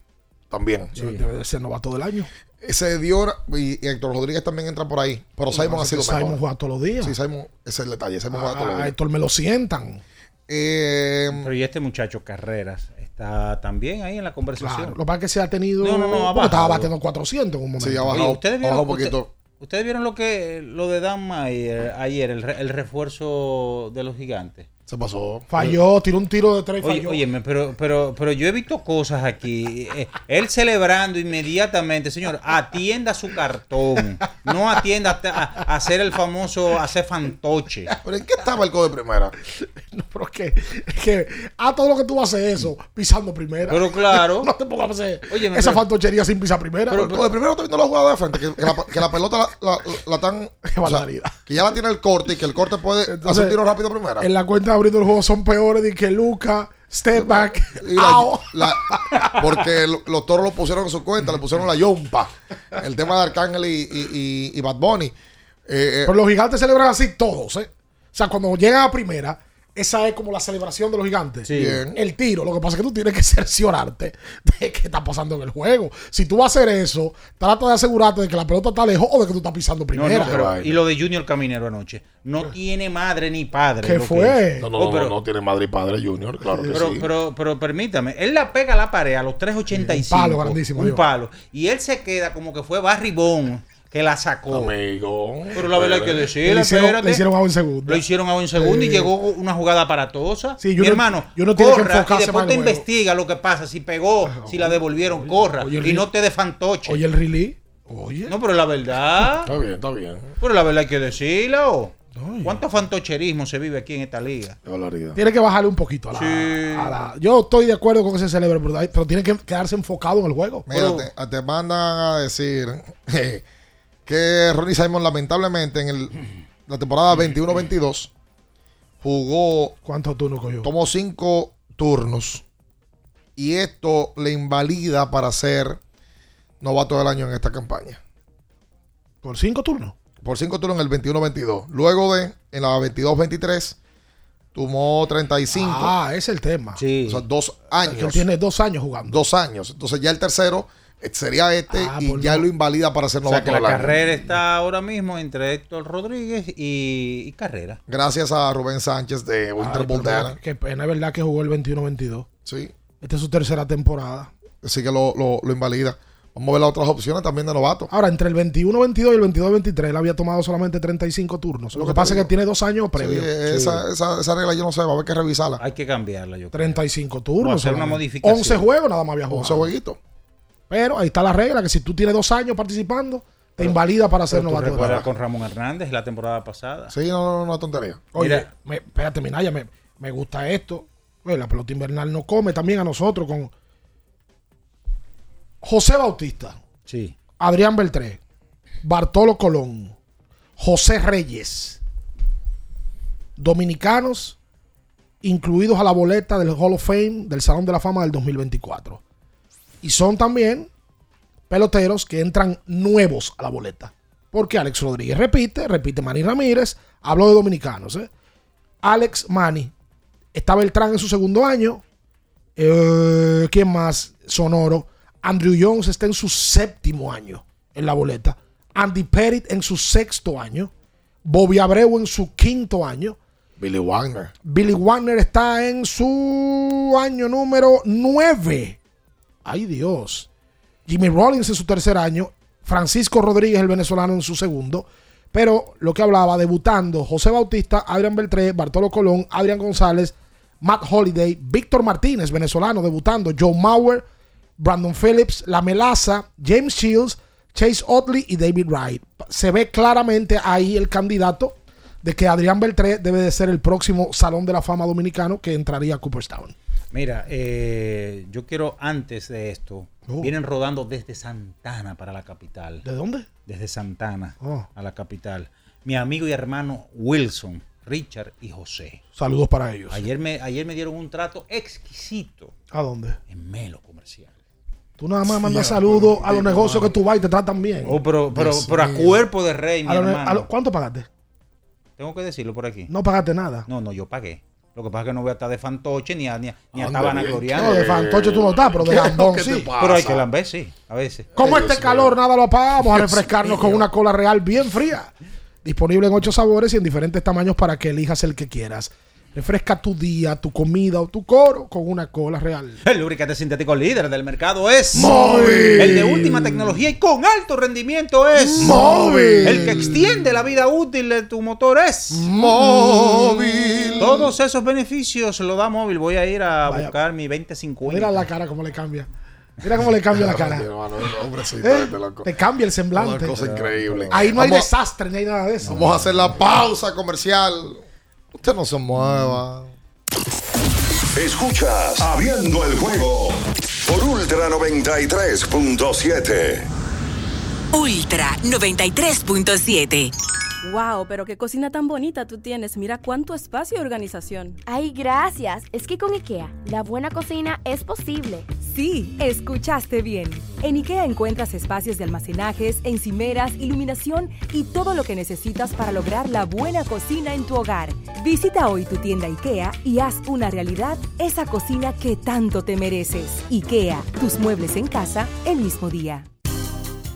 también. Debe de ser novato del año. Se dio, y, y Héctor Rodríguez también entra por ahí, pero Simon ha sido Simon mejor. juega todos los días. Sí, Simon, ese es el detalle. Simon juega todos los A días. Héctor me lo sientan. Eh, Pero y este muchacho Carreras está también ahí en la conversación. Claro, lo que pasa es que se ha tenido. No, no, no, abajo. estaba batiendo 400 en un momento. Sí, ha bajado, ¿ustedes vieron, un poquito. usted- ¿Ustedes vieron lo que lo de Dan Mayer ayer, el, re- el refuerzo de los gigantes? Se pasó. Falló, tiró un tiro de tres y Oye, falló. óyeme, pero, pero, pero yo he visto cosas aquí. Eh, él celebrando inmediatamente, señor, atienda su cartón. No atienda a, hacer el famoso, hacer fantoche. ¿Pero en qué estaba el codo de primera? No, pero es que, es que a todo lo que tú haces eso, pisando primera. Pero claro. no te pongas a hacer Óyeme, esa pero- fantochería sin pisar primera. Pero el codo de primera está viendo la jugada de frente, que, que la, que la pelota la, la, la tan. O sea, que ya la tiene el corte y que el corte puede hacer Entonces, un tiro rápido primera. En la cuenta abriendo el juego son peores de que Luca, step back, Y la- out. la- porque lo- los toros lo pusieron en su cuenta, le pusieron la yompa. El tema de Arcángel y, y, y- y Bad Bunny. Eh, eh, Pero los gigantes celebran así todos, ¿eh? O sea, cuando llegan a primera, esa es como la celebración de los gigantes. Sí. El tiro. Lo que pasa es que tú tienes que cerciorarte de qué está pasando en el juego. Si tú vas a hacer eso, trata de asegurarte de que la pelota está lejos o de que tú estás pisando No, no, pero- vaina. y lo de Junior Caminero anoche. No tiene madre ni padre. ¿Qué que fue? no, no, Oh, no, pero- no tiene madre y padre Junior, claro que Pero, sí. pero, pero permítame, él la pega a la pared a los 3.85. Un palo grandísimo, Un palo. Y él se queda como que fue Barry Bond que la sacó. Amigo. Pero la verdad hay que Le decirle, hicieron, espérate. le hicieron a un segundo. Lo hicieron a un segundo y llegó una jugada aparatosa. Sí, Mi Junior- hermano, tiene que corra enfocarse y después te investiga lo que pasa, si pegó, si la devolvieron, corra. oye, y no te de fantoche. Oye, el release. Oye. no, pero la verdad, Está bien, está bien. pero la verdad hay que decirlo. ¿Cuánto fantocherismo se vive aquí en esta liga? Tiene que bajarle un poquito a la, Sí. a la- Yo estoy de acuerdo con que se celebre, pero, pero tiene que quedarse enfocado en el juego. Mira, te, te mandan a decir que Ronnie Simon, lamentablemente, en el, la temporada 21-22, jugó, ¿Cuántos turnos cogió? tomó cinco turnos. Y esto le invalida para ser novato del año en esta campaña. Por cinco turnos. Por cinco turnos en el 21-22. Luego de, en la 22-23, tomó 35. Ah, ese es el tema. Sí. O sea, dos años. tiene dos años jugando. Dos años. Entonces ya el tercero sería este Ah, y ya lo invalida para ser O sea novato que la carrera está ahora mismo entre Héctor Rodríguez y, y Carrera. Gracias a Rubén Sánchez de Winter mira, Qué pena, es verdad que jugó el 21-22. Sí. Esta es su tercera temporada. Así que lo, lo- lo invalida. Vamos a ver las otras opciones también de novato. Ahora, entre el 21-22 y el 22-23, él había tomado solamente 35 turnos. Lo que pasa es que tiene dos años Sí, previos. esa, esa- esa regla yo no sé, va a haber que revisarla. Hay que cambiarla, yo creo. 35 O turnos. hacer una modificación. 11 juegos nada más había jugado. 11 jueguitos. Pero ahí está la regla, que si tú tienes dos años participando, te invalida para ser novato. año. con Ramón Hernández la temporada pasada. Sí, no, no, no, no, tontería. Oye, Mira. me, espérate, Minaya, me, me gusta esto. Oye, la pelota invernal no come también a nosotros con José Bautista, Sí. Adrián Beltré, Bartolo Colón, José Reyes, dominicanos incluidos a la boleta del Hall of Fame del Salón de la Fama del 2024. Y son también peloteros que entran nuevos a la boleta. Porque Alex Rodríguez repite, repite Manny Ramírez, hablo de dominicanos. ¿eh? Alex Manny, está Beltrán en su segundo año. Eh, ¿Quién más? Sonoro. Andrew Jones está en su séptimo año en la boleta. Andy Pettit en su sexto año. Bobby Abreu en su quinto año. Billy Wagner. Billy Wagner está en su año número 9. Ay Dios. Jimmy Rollins en su tercer año. Francisco Rodríguez, el venezolano, en su segundo. Pero lo que hablaba, debutando José Bautista, Adrián Beltré, Bartolo Colón, Adrián González, Matt Holiday, Víctor Martínez, venezolano, debutando, Joe Mauer, Brandon Phillips, La Melaza, James Shields, Chase Otley y David Wright. Se ve claramente ahí el candidato de que Adrián Beltré debe de ser el próximo Salón de la Fama Dominicano que entraría a Cooperstown. Mira, eh, yo quiero antes de esto, Oh. vienen rodando desde Santana para la capital. ¿De dónde? Desde Santana Oh. a la capital. Mi amigo y hermano Wilson, Richard y José. Saludos para ellos. Ayer me, ayer me dieron un trato exquisito ¿A dónde? en Melo Comercial. Tú nada más mandas saludos a los negocios que tú vas y te tratan bien. Oh, pero, pero, Dios pero a cuerpo de rey, mi A lo- hermano. a lo- ¿Cuánto pagaste? Tengo que decirlo por aquí. No pagaste nada. No, no, yo pagué. Lo que pasa es que no voy a estar de fantoche ni a, ni a, ni a estar vanagloriando. No, de fantoche tú no estás, pero de ¿Qué? lambón ¿Qué te sí. Pero hay que lamber, sí, a veces. Como Ay, este Dios calor, nada lo apagamos a refrescarnos con una cola real bien fría. Disponible en ocho sabores y en diferentes tamaños para que elijas el que quieras. Refresca tu día, tu comida o tu coro con una cola real. El lubricante sintético líder del mercado es Móvil. El de última tecnología y con alto rendimiento es Móvil. El que extiende la vida útil de tu motor es Móvil. Todos esos beneficios lo da móvil. Voy a ir a Vaya. buscar mi 2050. Mira la cara cómo le cambia. Mira cómo le cambia la cara. Hombrecito, ¿Eh? Te cambia el semblante. Una cosa increíble. Ahí no hay desastre ni hay nada de eso. Vamos a hacer la pausa comercial. Usted no se mueva. Escuchas Abriendo el juego por Ultra 93.7. Ultra 93.7. Wow, pero qué cocina tan bonita tú tienes. Mira cuánto espacio y organización. Ay, gracias. Es que con IKEA, la buena cocina es posible. Sí, escuchaste bien. En IKEA encuentras espacios de almacenajes, encimeras, iluminación y todo lo que necesitas para lograr la buena cocina en tu hogar. Visita hoy tu tienda IKEA y haz una realidad esa cocina que tanto te mereces. IKEA, tus muebles en casa el mismo día.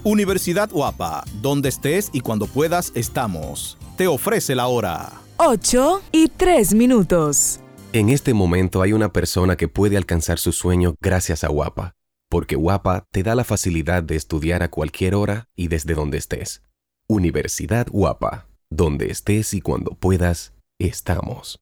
Universidad Guapa, donde estés y cuando puedas estamos. Te ofrece la hora. 8 y 3 minutos. En este momento hay una persona que puede alcanzar su sueño gracias a Guapa, porque Guapa te da la facilidad de estudiar a cualquier hora y desde donde estés. Universidad Guapa, donde estés y cuando puedas, estamos.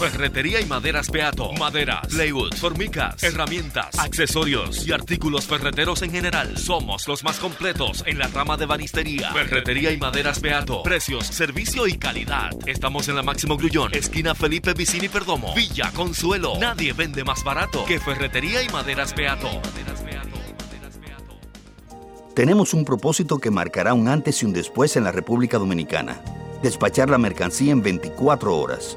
Ferretería y maderas Beato. Maderas, plywood, formicas, herramientas, accesorios y artículos ferreteros en general. Somos los más completos en la rama de banistería. Ferretería y maderas Beato. Precios, servicio y calidad. Estamos en la Máximo Grullón, esquina Felipe Vicini Perdomo. Villa Consuelo. Nadie vende más barato que Ferretería y maderas Beato. Tenemos un propósito que marcará un antes y un después en la República Dominicana. Despachar la mercancía en 24 horas.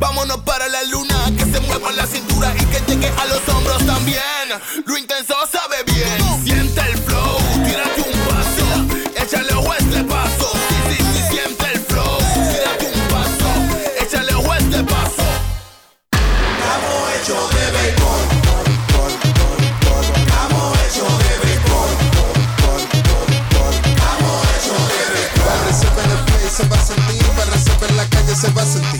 Vámonos para la luna. Que se mueva la cintura y que llegue a los hombros también. Lo intenso sabe bien. Siente el flow. Tírate un paso. Échale a este paso. Sí, sí, sí, siente el flow. Tírate un paso. Échale a este paso. Estamos hechos de béisbol. Estamos hechos de béisbol. Estamos hechos de béisbol. Para en el play se va a sentir, para en la calle se va a sentir,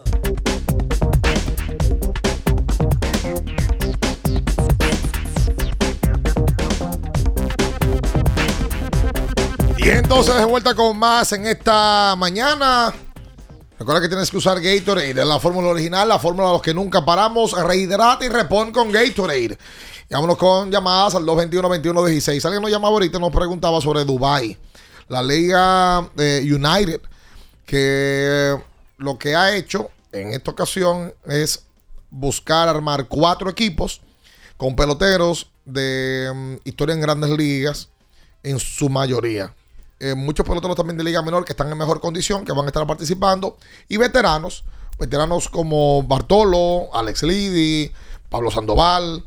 12 de vuelta con más en esta mañana. Recuerda que tienes que usar Gatorade, la fórmula original, la fórmula de los que nunca paramos. Rehidrata y repon con Gatorade. Vámonos con llamadas al 221-2116. Alguien nos llamaba ahorita y nos preguntaba sobre Dubai, la Liga eh, United, que lo que ha hecho en esta ocasión es buscar armar cuatro equipos con peloteros de mm, historia en grandes ligas en su mayoría. Eh, muchos peloteros también de Liga Menor que están en mejor condición, que van a estar participando. Y veteranos, veteranos como Bartolo, Alex Lidi, Pablo Sandoval,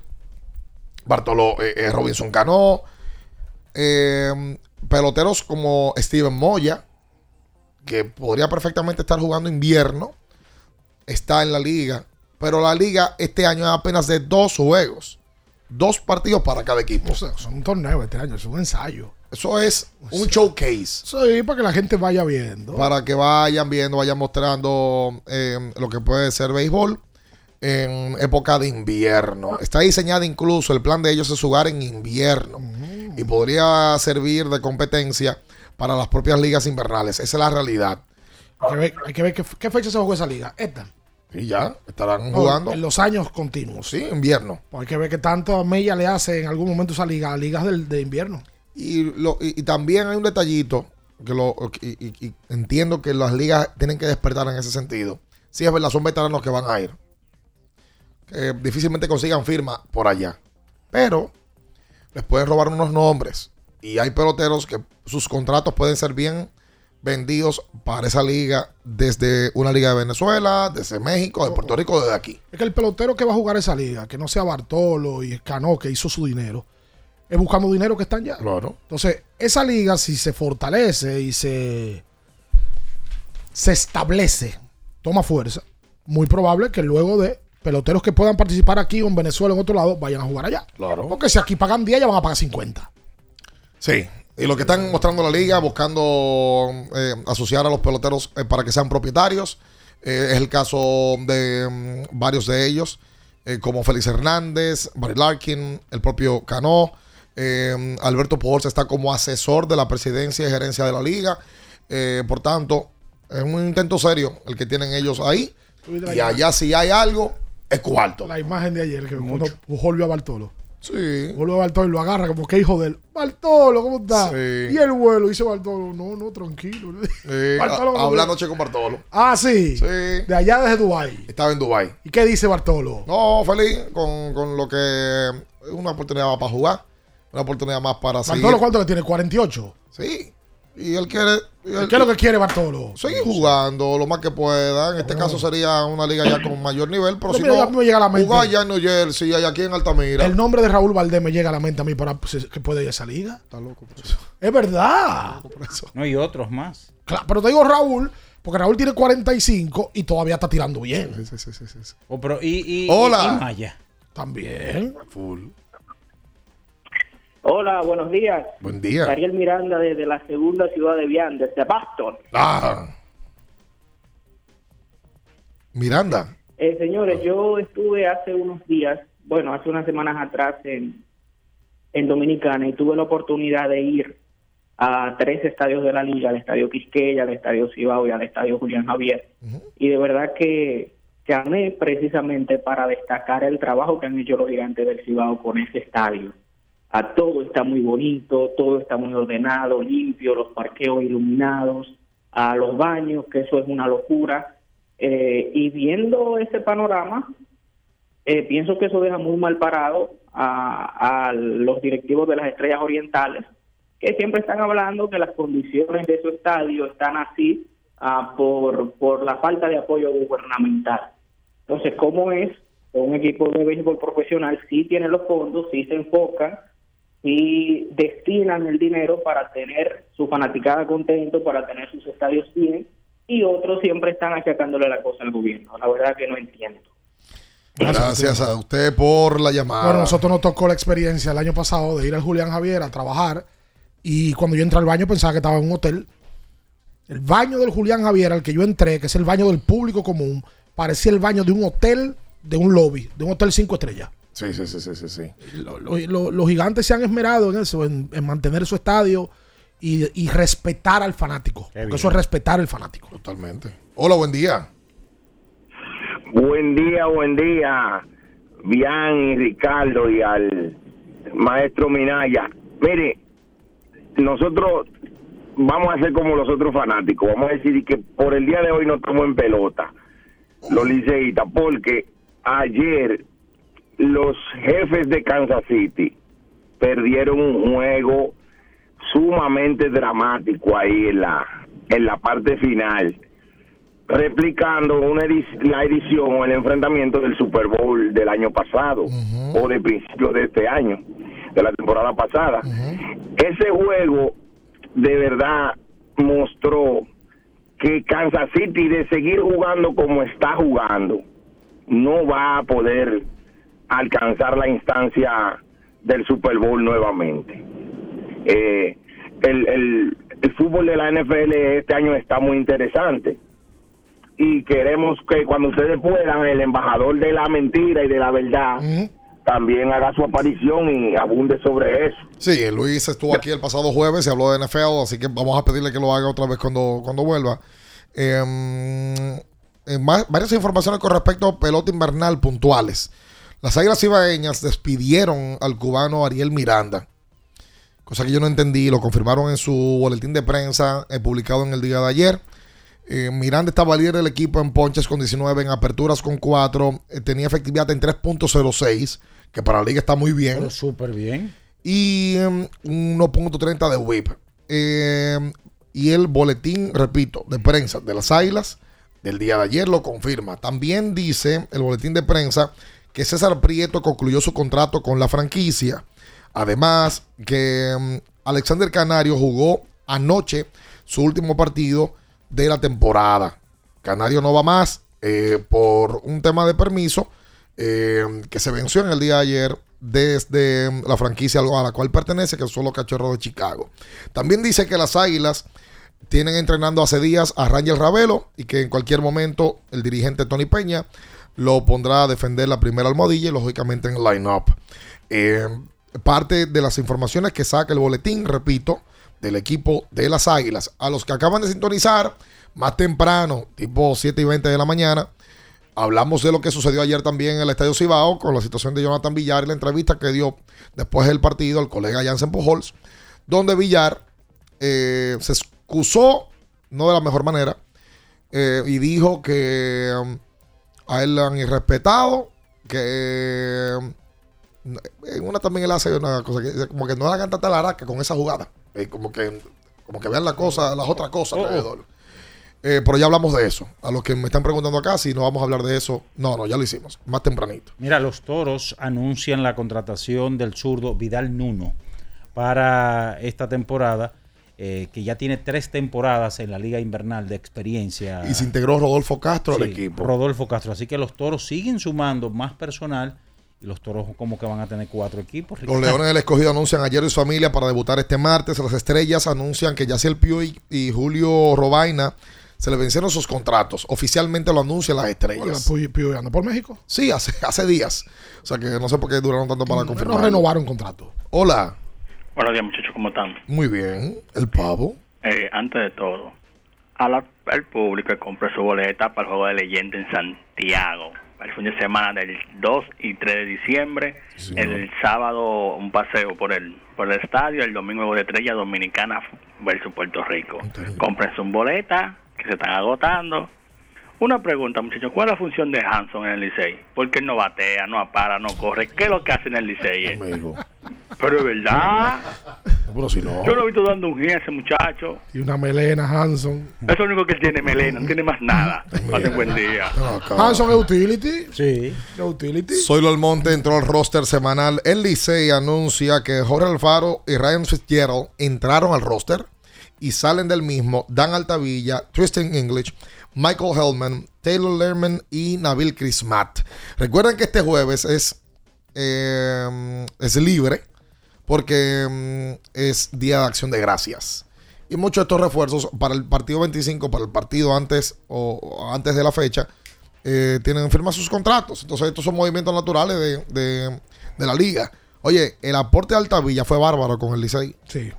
Bartolo eh, eh, Robinson Cano, eh, peloteros como Steven Moya, que podría perfectamente estar jugando invierno, está en la liga. Pero la liga este año es apenas de dos juegos. Dos partidos para cada equipo. O sea, son un torneo este año, es un ensayo. Eso es un showcase. Sí, para que la gente vaya viendo. Para que vayan viendo, vayan mostrando eh, lo que puede ser béisbol en época de invierno. Está diseñado incluso, el plan de ellos es jugar en invierno. Y podría servir de competencia para las propias ligas invernales. Esa es la realidad. Hay que ver, hay que ver qué, qué fecha se jugó esa liga. Esta. Y ya, estarán No, jugando. En los años continuos. Sí, invierno. Pues hay que ver qué tanto mella le hace en algún momento esa liga, a ligas del, de invierno. Y, lo- y- también hay un detallito que lo y- y entiendo que las ligas tienen que despertar en ese sentido. Sí, es verdad, son veteranos que van a ir. Que difícilmente consigan firma por allá. Pero les pueden robar unos nombres. Y hay peloteros que sus contratos pueden ser bien vendidos para esa liga desde una liga de Venezuela, desde México, de Puerto Rico, desde aquí. Es que el pelotero que va a jugar esa liga, que no sea Bartolo y Cano, que hizo su dinero, es buscando dinero que están ya. Claro. Entonces, esa liga, si se fortalece y se, se establece, toma fuerza, muy probable que luego de peloteros que puedan participar aquí o en Venezuela o en otro lado, vayan a jugar allá. Claro. Porque si aquí pagan 10, ya van a pagar 50. Sí. Y lo que están mostrando la liga, buscando eh, asociar a los peloteros eh, para que sean propietarios. eh, es el caso de mm, varios de ellos, como Félix Hernández, Barry Larkin, el propio Cano. Eh, Alberto Pujols está como asesor de la presidencia y gerencia de la liga. Eh, por tanto, es un intento serio el que tienen ellos ahí. Y allá si hay algo, es cuarto. La imagen de ayer, que cuando Pujol vio a Bartolo. Sí. Vuelve a Bartolo y lo agarra como que hijo de él. Bartolo, ¿cómo está? Sí. Y el vuelo, dice Bartolo, no, no, tranquilo. Eh, Bartolo, con Bartolo. Ah, sí. Sí. De allá desde Dubái. Estaba en Dubai. ¿Y qué dice Bartolo? No, feliz con, con lo que es una oportunidad para jugar, una oportunidad más para seguir. ¿Bartolo cuánto le tiene? ¿48? Sí. Y él quiere. y él- ¿Qué es lo que quiere Bartolo? Seguir jugando lo más que pueda. En este caso sería una liga ya con mayor nivel. Pero No, si mira, no, me llega a la mente. jugar allá en New Jersey y aquí en Altamira. El nombre de Raúl Valdés me llega a la mente a mí para que puede ir a esa liga. Está loco por eso. Es verdad. No hay otros más. Claro, pero te digo Raúl, porque Raúl tiene 45 y todavía está tirando bien. Oh, pero y, y, Hola. y Maya. También. Full. Hola, buenos días. Buen día. Ariel Miranda desde la segunda ciudad de Vian, desde Boston. Ah. Miranda. Eh, señores, yo estuve hace unos días, bueno, hace unas semanas atrás en, en Dominicana y tuve la oportunidad de ir a tres estadios de la liga, al estadio Quisqueya, al estadio Cibao y al estadio Julián Javier. Y de verdad que llamé precisamente para destacar el trabajo que han hecho los gigantes del Cibao con ese estadio. A todo está muy bonito, todo está muy ordenado, limpio, los parqueos iluminados, a los baños, que eso es una locura. Eh, y viendo ese panorama, eh, pienso que eso deja muy mal parado a, los directivos de las estrellas orientales, que siempre están hablando que las condiciones de su estadio están así ah, por, por la falta de apoyo gubernamental. Entonces, ¿cómo es? Un equipo de béisbol profesional sí tiene los fondos, sí se enfocan y destinan el dinero para tener su fanaticada contento, para tener sus estadios bien, y otros siempre están achacándole la cosa al gobierno. La verdad que no entiendo. Gracias a usted por la llamada. Bueno, nosotros nos tocó la experiencia el año pasado de ir al Julián Javier a trabajar y cuando yo entré al baño pensaba que estaba en un hotel. El baño del Julián Javier al que yo entré, que es el baño del público común, parecía el baño de un hotel, de un lobby, de un hotel cinco estrellas. Sí, sí, sí, sí, sí. sí. Lo- lo- los gigantes se han esmerado en eso, en, en mantener su estadio y, y respetar al fanático. Porque bien. eso es respetar al fanático. Totalmente. Hola, buen día. Buen día, buen día, Bian y Ricardo y al maestro Minaya. Mire, nosotros vamos a ser como los otros fanáticos, vamos a decir que por el día de hoy no estamos en pelota, los liceístas, porque ayer los jefes de Kansas City perdieron un juego sumamente dramático ahí en la en la parte final replicando una edic- la edición o el enfrentamiento del Super Bowl del año pasado o de principio de este año, de la temporada pasada. Ese juego de verdad mostró que Kansas City de seguir jugando como está jugando no va a poder alcanzar la instancia del Super Bowl nuevamente. Eh, el, el, el fútbol de la NFL este año está muy interesante y queremos que cuando ustedes puedan el embajador de la mentira y de la verdad también haga su aparición y abunde sobre eso. Sí, Luis estuvo aquí el pasado jueves y habló de NFL, así que vamos a pedirle que lo haga otra vez cuando, cuando vuelva. Eh, eh, más- varias informaciones con respecto a pelota invernal puntuales. Las Águilas Ibaeñas despidieron al cubano Ariel Miranda, cosa que yo no entendí, lo confirmaron en su boletín de prensa eh, publicado en el día de ayer. Eh, Miranda estaba líder del equipo en ponches con 19, en aperturas con 4, eh, tenía efectividad en 3.06, que para la liga está muy bien Pero súper bien. y em, 1.30 de whip. Em, y el boletín, repito, de prensa de las Águilas del día de ayer lo confirma. También dice el boletín de prensa que César Prieto concluyó su contrato con la franquicia. Además, que em, Alexander Canario jugó anoche su último partido de la temporada. Canario no va más eh, por un tema de permiso eh, que se venció en el día de ayer desde la franquicia a la cual pertenece, que son los Cachorros de Chicago. También dice que las Águilas tienen entrenando hace días a Rangel Ravelo y que en cualquier momento el dirigente Tony Peña lo pondrá a defender la primera almohadilla y lógicamente en line-up. Eh, parte de las informaciones que saca el boletín, repito, del equipo de las Águilas. A los que acaban de sintonizar más temprano, tipo 7 y 20 de la mañana, hablamos de lo que sucedió ayer también en el Estadio Cibao con la situación de Jonathan Villar y la entrevista que dio después del partido al colega Jansen Pujols, donde Villar eh, se excusó, no de la mejor manera, eh, y dijo que um, a él lo han irrespetado, que um, en una también él hace una cosa que dice como que no le hagan tanta laraca con esa jugada. Eh, como que como que vean la cosa, las otras cosas alrededor. Eh, pero ya hablamos de eso. A los que me están preguntando acá si no vamos a hablar de eso, no, no, ya lo hicimos, más tempranito. Mira, los toros anuncian la contratación del zurdo Vidal Nuno para esta temporada, eh, que ya tiene tres temporadas en la Liga Invernal de experiencia. Y se integró Rodolfo Castro al equipo. Rodolfo Castro. Así que los toros siguen sumando más personal y los toros como que van a tener cuatro equipos. Los Leones del Escogido anuncian a Jerry y su familia para debutar este martes. Las Estrellas anuncian que Yaciel Puig y Julio Robaina se le vencieron sus contratos. Oficialmente lo anuncian las Estrellas. Puy- Puy anda por México. Sí, hace, hace días. O sea que no sé por qué duraron tanto para No confirmar. renovaron contrato. Hola. Buenos días, muchachos, ¿cómo están? Muy bien. El pavo. Eh, antes de todo, a la- al público que compre su boleta para el juego de leyenda en Santiago. Para el fin de semana del 2 y 3 de diciembre. el sábado un paseo por el por el estadio. El domingo de Estrella Dominicana versus Puerto Rico. Compren su boleta, que se están agotando. Una pregunta, muchachos. ¿Cuál es la función de Hanson en el Licey? Porque él no batea, no apara, no corre. ¿Qué es lo que hace en el Licey? Pero es verdad. Si no. Yo lo he visto dando un giro a ese muchacho. Y una melena, Hanson. Eso es lo único que él tiene, Melena. No tiene más nada. Pasen buen día. Hanson es utility. Sí. Es utility. Soy Almonte entró al roster semanal. El Licey anuncia que Jorge Alfaro y Ryan Fitzgerald entraron al roster y salen del mismo Dan Altavilla, Tristan English, Michael Hellman, Taylor Lerman y Nabil Crismat. Recuerden que este jueves es, eh, es libre porque mm, es Día de Acción de Gracias. Y muchos de estos refuerzos para el partido 25, para el partido antes o o antes de la fecha, eh, tienen firmas sus contratos. Entonces, estos son movimientos naturales de, de- de la liga. Oye, el aporte de Altavilla fue bárbaro con el Licey. Sí.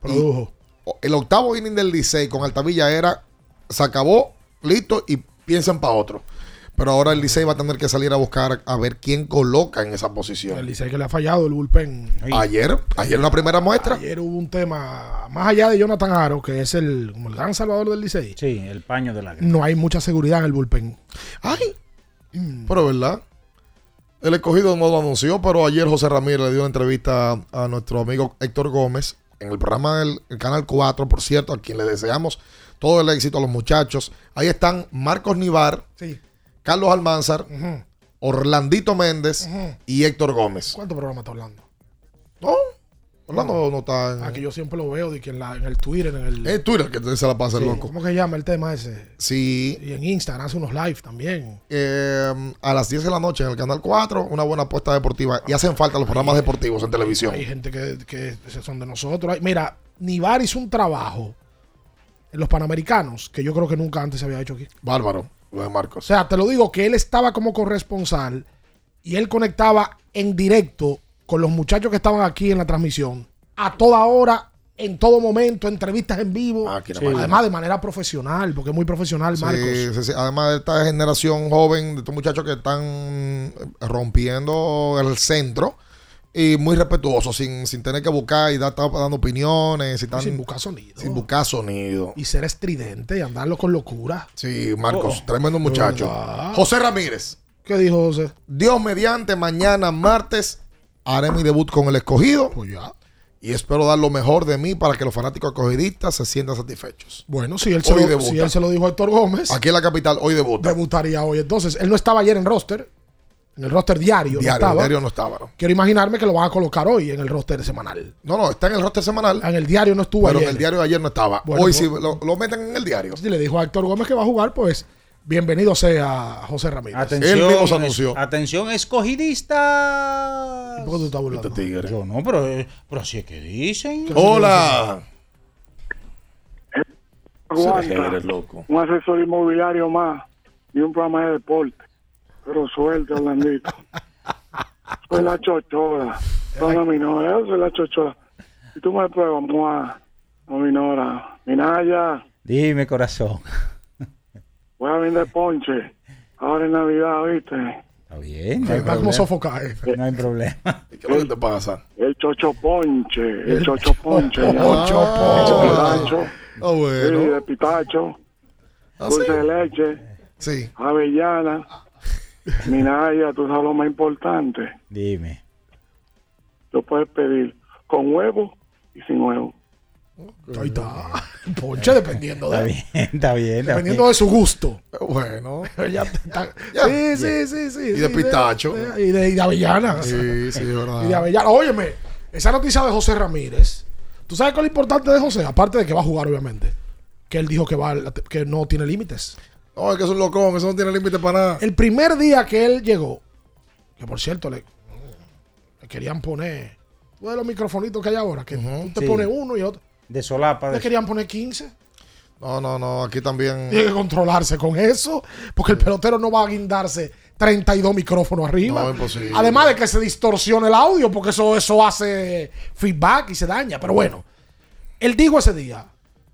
Produjo. Y el octavo inning del Licey con Altavilla era, se acabó, listo, y piensen para otro. Pero ahora el Licey va a tener que salir a buscar a ver quién coloca en esa posición. El Licey que le ha fallado el bullpen. Ayer, ayer en la primera muestra. Ayer hubo un tema, más allá de Jonathan Aro, que es el, como el gran salvador del Licey. Sí, el paño de la No hay mucha seguridad en el bullpen. Ay, pero verdad. El escogido no lo anunció, pero ayer José Ramírez le dio una entrevista a nuestro amigo Héctor Gómez en el programa del el Canal 4, por cierto, a quien le deseamos todo el éxito a los muchachos. Ahí están Marcos Nivar, Sí. Carlos Almanzar. Orlandito Méndez y Héctor Gómez. ¿Cuánto programa está hablando? No, Orlando no está en, Aquí yo siempre lo veo de que en, la- en el Twitter, en el. en Twitter, que se la pasa el loco. ¿Cómo que se llama el tema ese? Sí, Y en Instagram hace unos live también. eh, a las 10 de la noche en el Canal 4, una buena apuesta deportiva. Y hacen falta los programas deportivos en televisión. Hay gente que, que son de nosotros. Mira, Nivar hizo un trabajo en los Panamericanos que yo creo que nunca antes se había hecho aquí. Bárbaro, lo de O Marcos. sea, te lo digo que él estaba como corresponsal y él conectaba en directo con los muchachos que estaban aquí en la transmisión a toda hora, en todo momento, entrevistas en vivo. Sí. máquina. Además, de manera profesional, porque es muy profesional, Marcos. sí, sí. Además de esta generación joven, de estos muchachos que están rompiendo el centro y muy respetuosos, sin, sin tener que buscar y dar, dando opiniones. Y tan- Sin buscar sonido. Sin buscar sonido. Y ser estridente y andarlo con locura. Sí, Marcos, Oh. tremendo muchacho. ¿Verdad? José Ramírez. ¿Qué dijo José? Dios mediante, mañana martes haré mi debut con el escogido. Pues ya. Y espero dar lo mejor de mí para que los fanáticos escogidistas se sientan satisfechos. Bueno, si él, se Hoy lo, debuta. si él se lo dijo a Héctor Gómez, Aquí en la capital, hoy debuta. debutaría hoy. Entonces, él no estaba ayer en roster. En el roster diario. no Diario, estaba. diario no estaba. ¿no? Quiero imaginarme que lo van a colocar hoy en el roster semanal. No, no, está en el roster semanal. En el diario no estuvo Pero ayer. en el diario de ayer no estaba. Bueno, Hoy pues- sí lo, lo meten en el diario. Si le dijo a Héctor Gómez que va a jugar, pues bienvenido sea José Ramírez. Atención, Él mismo se es- anunció. atención, escogidista. ¿Por qué tú estás burlando? Este tigre. Yo no, pero, eh, pero así es que dicen. Hola. Aguanta. Eres loco. Un asesor inmobiliario más y un programa de deporte. Pero suerte, Orlandito. soy la chochora. Soy la minora. Yo soy la chochora. Y tú me pruebas, mua. No, minora. Minaya, Dime, corazón. voy a vender ponche. Ahora en Navidad, ¿viste? Está bien. No hay Está como problema. sofocar. eh. No hay problema. ¿Qué es lo que te pasa? El chocho ponche. El chocho ponche. Chocho Ah, ponche. de rancho. Ah, Sí, bueno. de pitacho. ¿Ah, Dulce sí? de leche. Sí. Avellana. Minaya, tú sabes lo más importante. Dime. Lo puedes pedir con huevo y sin huevo. Ahí está. Ponche dependiendo Está de bien, está bien. está Dependiendo bien. de su gusto. Bueno. Ya está- Ya. sí, sí, sí, sí. Y de sí, pistacho. de- y, de, y de avellana. Sí, sí, verdad. Y de avellana. Óyeme, esa noticia de José Ramírez. ¿Tú sabes cuál es lo importante de José? Aparte de que va a jugar, obviamente. Que él dijo que, va, que no tiene límites. No, es que es un locón, eso no tiene límite para nada. El primer día que él llegó, que por cierto le, le querían poner, tú ves los microfonitos que hay ahora, que tú te Sí. pones uno y otro. De solapa. Le de- querían poner 15. No, no, no, aquí también. Tiene que controlarse con eso, porque el pelotero no va a guindarse 32 micrófonos arriba. No, imposible. Además de que se distorsiona el audio, porque eso, eso hace feedback y se daña. Pero bueno, él dijo ese día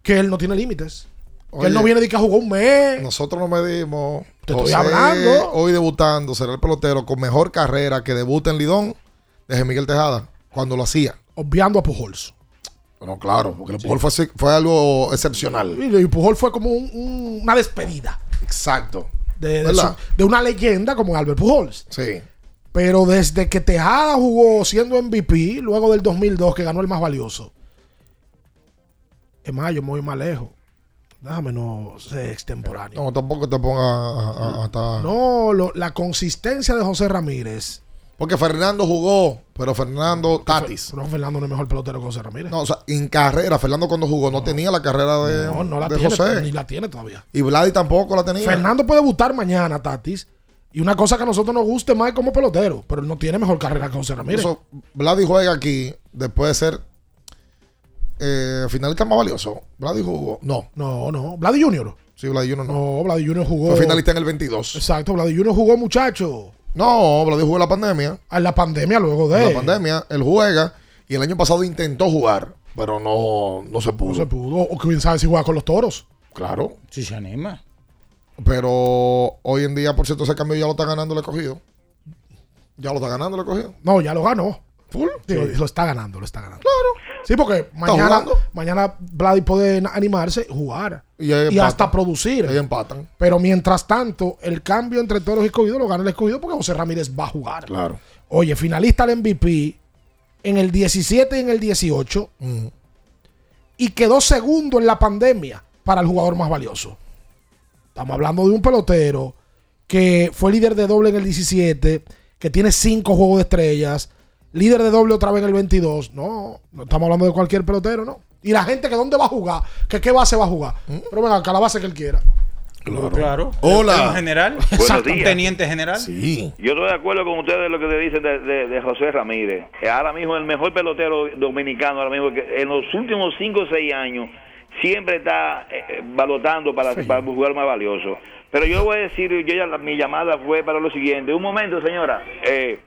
que él no tiene límites. Que él no viene de que jugó un mes. Nosotros no medimos. Te estoy hablando. Hoy debutando, será el pelotero con mejor carrera que debuta en Lidón desde Miguel Tejada, cuando lo hacía. Obviando a Pujols. Bueno, claro, porque el Pujol fue, así- fue algo excepcional. Y y Pujol fue como un- un- una despedida Exacto. de, de ¿Verdad? su- de una leyenda como Albert Pujols. Sí. Pero desde que Tejada jugó siendo MVP, luego del 2002 que ganó el más valioso. Es más, yo me voy más lejos. Déjame no ser extemporáneo. No, tampoco te ponga a, a- a estar- No, lo- la consistencia de José Ramírez. Porque Fernando jugó, pero Fernando Tatis. No, Fernando no es mejor pelotero que José Ramírez. No, o sea, en carrera, Fernando cuando jugó no, tenía la carrera de, No, no la de tiene, José. ni la tiene todavía. Y Vladi tampoco la tenía. Fernando puede debutar mañana, Tatis. Y una cosa que a nosotros nos guste más es como pelotero, pero él no tiene mejor carrera que José Ramírez. Eso, Vladi juega aquí después de ser eh, finalista más valioso. Vladi jugó. No. No, no. Vladi Junior. Sí, Vladi Junior no. No, Vladi Junior jugó. Fue finalista en el 22. Exacto, Vladi Junior jugó, muchacho. No, Vladi jugó en la pandemia. En la pandemia luego de. En la pandemia, él juega. Y el año pasado intentó jugar, pero no, no se pudo. No se pudo. O quién sabe si juega con los toros. Claro. Si se anima. Pero hoy en día, por cierto, ese cambio ya lo está ganando el escogido. Ya lo está ganando el escogido. No, ya lo ganó. Full. Digo, Sí. Lo está ganando, lo está ganando. Claro. Sí, porque mañana, mañana Vladi puede animarse, jugar Y, hasta producir. Empatan. Pero mientras tanto, el cambio entre toros y escogido lo gana el escogido porque José Ramírez va a jugar. Claro. Oye, finalista al MVP en el 17 y en el 18 Mm. y quedó segundo en la pandemia para el jugador más valioso. Estamos hablando de un pelotero que fue líder de doble en el 17, que tiene cinco juegos de estrellas, líder de doble otra vez en el 22. No, no estamos hablando de cualquier pelotero, ¿no? Y la gente que dónde va a jugar, que qué base va a jugar. Pero venga, acá la base que él quiera. Claro. Claro. Hola. Un general. Días. teniente general. Sí. Yo estoy de acuerdo con ustedes lo que te dicen de, de- de José Ramírez. Ahora mismo el mejor pelotero dominicano, ahora mismo que en los últimos 5 o 6 años siempre está eh, balotando para, para jugar más valioso. Pero yo voy a decir, yo ya la- mi llamada fue para lo siguiente. Un momento, señora. Eh,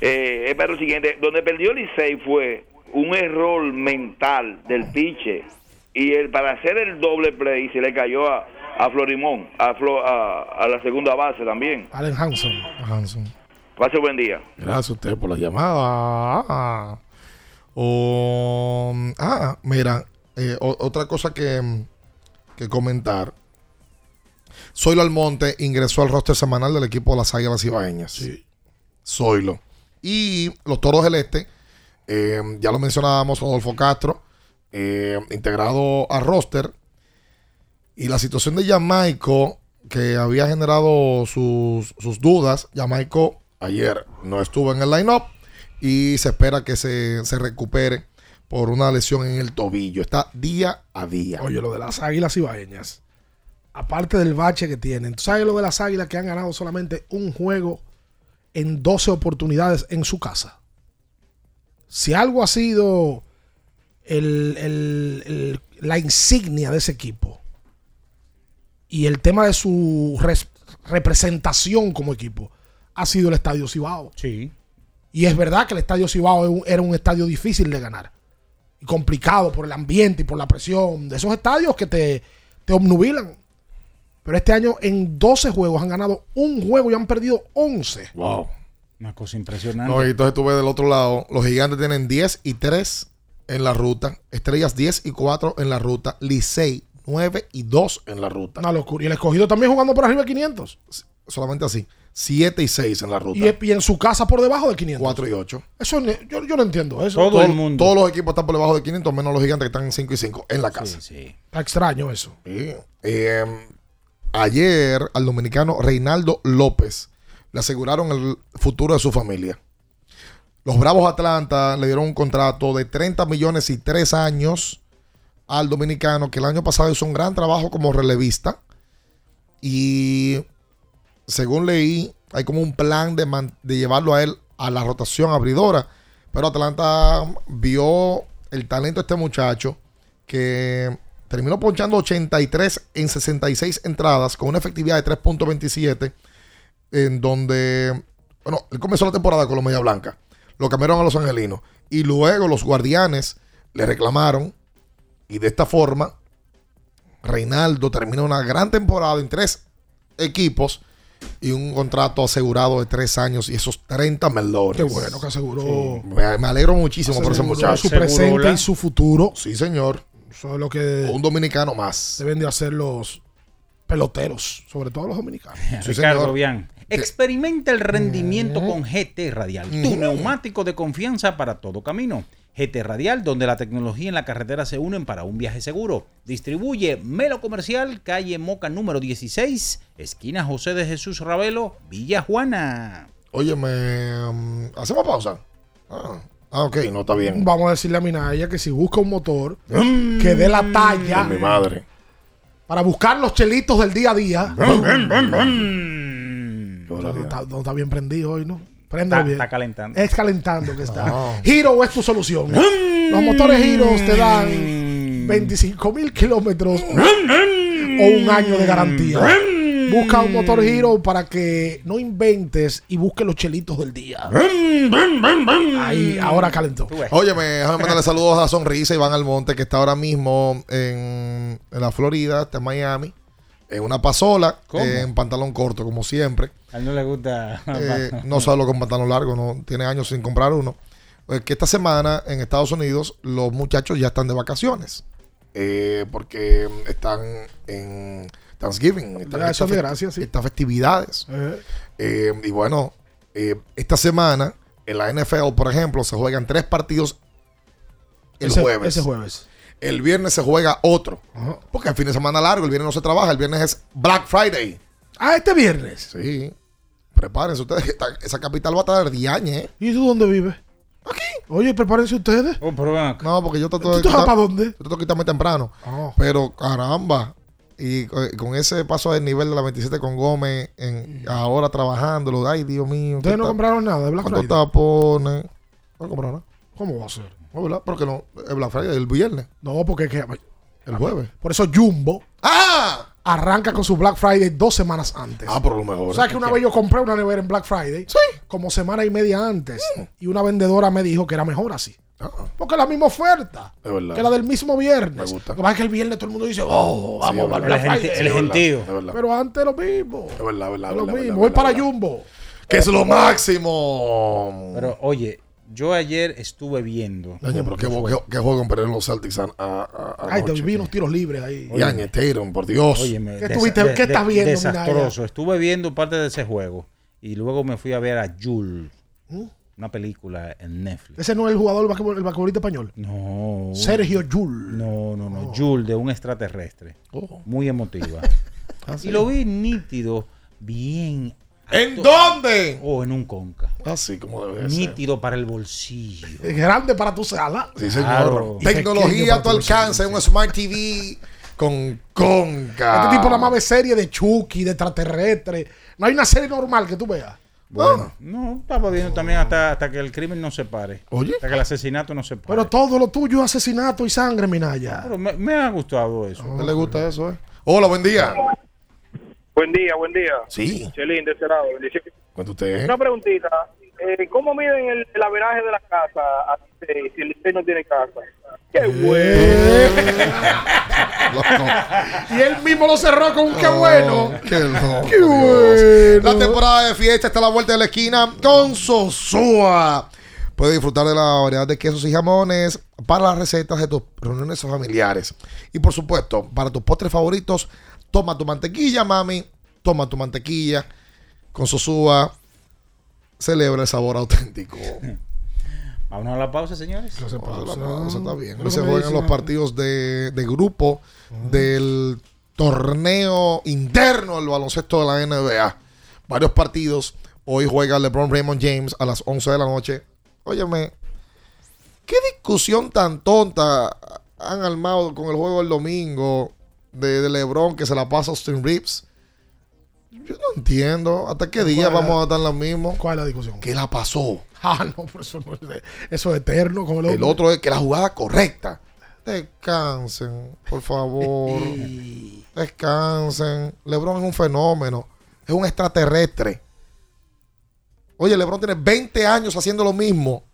eh, es para lo siguiente. Donde perdió Licey fue un error mental del piche. Y el, para hacer el doble play se le cayó a, a Florimón, a, Flo- a, a la segunda base también. Allen Hanson. Hanson. Pase buen día. Gracias a usted por la llamada. Ah, ah, mira, eh, o- otra cosa que, que comentar. Zoilo Almonte ingresó al roster semanal del equipo de las Águilas Ibaeñas. Sí. Zoilo. Y los Toros del Este, eh, ya lo mencionábamos, Rodolfo Castro, eh, integrado al roster. Y la situación de Jamaico, que había generado sus, sus dudas, Jamaico ayer no estuvo en el line-up y se espera que se, se recupere por una lesión en el tobillo. Está día a día. Oye, lo de las águilas ibaeñas. Aparte del bache que tienen. ¿Tú sabes lo de las águilas que han ganado solamente un juego en 12 oportunidades en su casa? Si algo ha sido el- el- el- la insignia de ese equipo y el tema de su res- representación como equipo ha sido el Estadio Cibao. Sí. Y es verdad que el Estadio Cibao era un estadio difícil de ganar. Y complicado por el ambiente y por la presión de esos estadios que te, te obnubilan. Pero este año en 12 juegos han ganado un juego y han perdido 11. Wow. Una cosa impresionante. No, y entonces tú ves del otro lado, los gigantes tienen 10 y 3 en la ruta, Estrellas 10 y 4 en la ruta, Licey 9 y 2 en la ruta. Una locura. Y el escogido también jugando por arriba de 500. solamente así. 7 y 6 en la ruta. Y, y en su casa por debajo de 500. 4 y 8. Eso yo, yo no entiendo eso. Todo- Todos los equipos están por debajo de 500, menos los gigantes que están en 5 y 5 en la casa. Está extraño eso. Sí. Eh, ayer al dominicano Reinaldo López le aseguraron el futuro de su familia. Los Bravos Atlanta le dieron un contrato de 30 millones y 3 años al dominicano que el año pasado hizo un gran trabajo como relevista. Y según leí, hay como un plan de, de llevarlo a él a la rotación abridora. Pero Atlanta vio el talento de este muchacho que terminó ponchando 83 en 66 entradas con una efectividad de 3.27 en donde, bueno, él comenzó la temporada con los Media Blanca, lo cambiaron a los Angelinos y luego los Guardianes le reclamaron y de esta forma Reinaldo terminó una gran temporada en tres equipos y un contrato asegurado de tres años y esos 30 melones. Qué bueno que aseguró. Me, me alegro muchísimo por ese muchacho. Su presente y su futuro. Sí, señor. Eso es lo que Un dominicano más. deben de hacer los peloteros, sobre todo los dominicanos. Ricardo Bian. Experimenta el rendimiento con GT Radial, tu neumático de confianza para todo camino. GT Radial, donde la tecnología y la carretera se unen para un viaje seguro. Distribuye Melo Comercial, calle Moca número 16, esquina José de Jesús Ravelo, Villa Juana. Oye, me. ¿Hacemos pausa? Ah, ah, ok, no está bien. Vamos a decirle a Minaya que si busca un motor que dé la talla Mi madre. para buscar los chelitos del día a día. No, está, no está bien prendido hoy, ¿no? Está, bien. está calentando. Es calentando que está. Ah. Hero es tu solución. Los motores Hero te dan 25 mil kilómetros o un año de garantía. Busca un motor Hero para que no inventes y busque los chelitos del día. Ahí, ahora calentó. Óyeme, déjame mandarle saludos a Sonrisa Iván Almonte, que está ahora mismo en, en la Florida, está en Miami, en una pasola, eh, en pantalón corto, como siempre. A él no le gusta. Eh, no solo con pantalón largo, no tiene años sin comprar uno. Eh, que esta semana en Estados Unidos los muchachos ya están de vacaciones. eh, porque están en Thanksgiving. Eso estas de fe- gracias, sí. Estas festividades. Eh. Eh, y bueno, eh, esta semana en la NFL, por ejemplo, se juegan tres partidos el Ese- jueves. ese jueves. El viernes se juega otro. Porque el fin de semana largo, el viernes no se trabaja, el viernes es Black Friday. Ah, este viernes. Sí. Prepárense ustedes, esta- esa capital va a estar diañe, ¿eh? ¿Y tú dónde vives? Aquí. Oye, prepárense ustedes. Oh, pero ven acá. No, porque yo trato ¿Tú de. te vas quitar- para dónde? Yo trato de quitarme temprano. Oh. Pero caramba. Y eh, con ese paso del nivel de la 27 con Gómez, en, ahora trabajándolo, ay Dios mío. Ustedes no ¿qué compraron nada de Black ¿Cuántos Friday? tapones? No compraron nada. ¿Cómo va a ser? No, ¿verdad? Porque no, es Black Friday, el viernes, No, porque es que. el jueves. Por eso Jumbo ¡Ah! arranca con su Black Friday dos semanas antes. Ah, por lo mejor. O sea que una vez yo compré una nevera en Black Friday. Como semana y media antes. Y una vendedora me dijo que era mejor así. Porque es la misma oferta. Que la del mismo viernes. Me gusta. Lo que pasa es que el viernes todo el mundo dice, oh, vamos verdad. Black El verdad, gentío. Verdad. Pero antes lo mismo. Es verdad, es verdad. Es lo verdad, mismo. verdad, Voy verdad, para. Jumbo. Que es lo máximo. Pero oye, yo ayer estuve viendo. Oye, pero qué, qué, qué juego perdieron los Celtics a, a, a- Ay, te vi unos tiros libres ahí. Y Añe Tatum, por Dios. Óyeme, ¿Qué desa- tuviste- de- qué estás viendo, Desastroso. Estuve viendo parte de ese juego. Y luego me fui a ver a Jules. ¿Mm? Una película en Netflix. Ese no es el jugador, el basquetbol- el basquetbolista español. No. Sergio Yul. No, no, no. Jules de un extraterrestre. Oh. Muy emotiva. Ah, sí. Y lo vi nítido, bien. ¿En dónde? Oh, en un conca. Así como debe ser. Nítido para el bolsillo. Es grande para tu sala. Sí, señor. Claro. Tecnología a tu alcance, un Smart TV con conca. Este tipo nada más ve serie de Chucky, de extraterrestre. No hay una serie normal que tú veas. Bueno, no, estaba viendo también hasta, hasta que el crimen no se pare. Oye. Hasta que el asesinato no se pare. Pero todo lo tuyo es asesinato y sangre, Minaya. Pero me, me ha gustado eso. ¿A usted le gusta eso, eh? Hola, buen día. Buen día, buen día. Sí. Chelín, de ese lado. bendición. Cuenta usted, ¿eh? Una preguntita. Eh, ¿Cómo miden el, el averaje de la casa a Licey, si el Licey no tiene casa? ¡Qué Y él mismo lo cerró con un qué bueno. Qué loco. Qué bueno. La temporada de fiesta está a la vuelta de la esquina con Sosúa. Puedes disfrutar de la variedad de quesos y jamones para las recetas de tus reuniones familiares. Y por supuesto, para tus postres favoritos, toma tu mantequilla, mami. Toma tu mantequilla. con Sosúa celebra el sabor auténtico. Vámonos a la pausa, señores. Vamos a la pausa, está bien. Lo Hoy se juegan los ahora. partidos de, de grupo del torneo interno del baloncesto de la NBA. Varios partidos. Hoy juega LeBron Raymond James a las 11 de la noche. Óyeme, ¿qué discusión tan tonta han armado con el juego del domingo de, de LeBron que se la pasa a Austin Reeves? Yo no entiendo. ¿Hasta qué día ¿Cuál es la- vamos a estar en la misma? ¿Cuál es la discusión? ¿Qué la pasó? Ah, no, pero eso, no es, eso es eterno. Como El otro es que la jugada correcta. Descansen, por favor. Descansen. LeBron es un fenómeno. Es un extraterrestre. Oye, LeBron tiene 20 años haciendo lo mismo.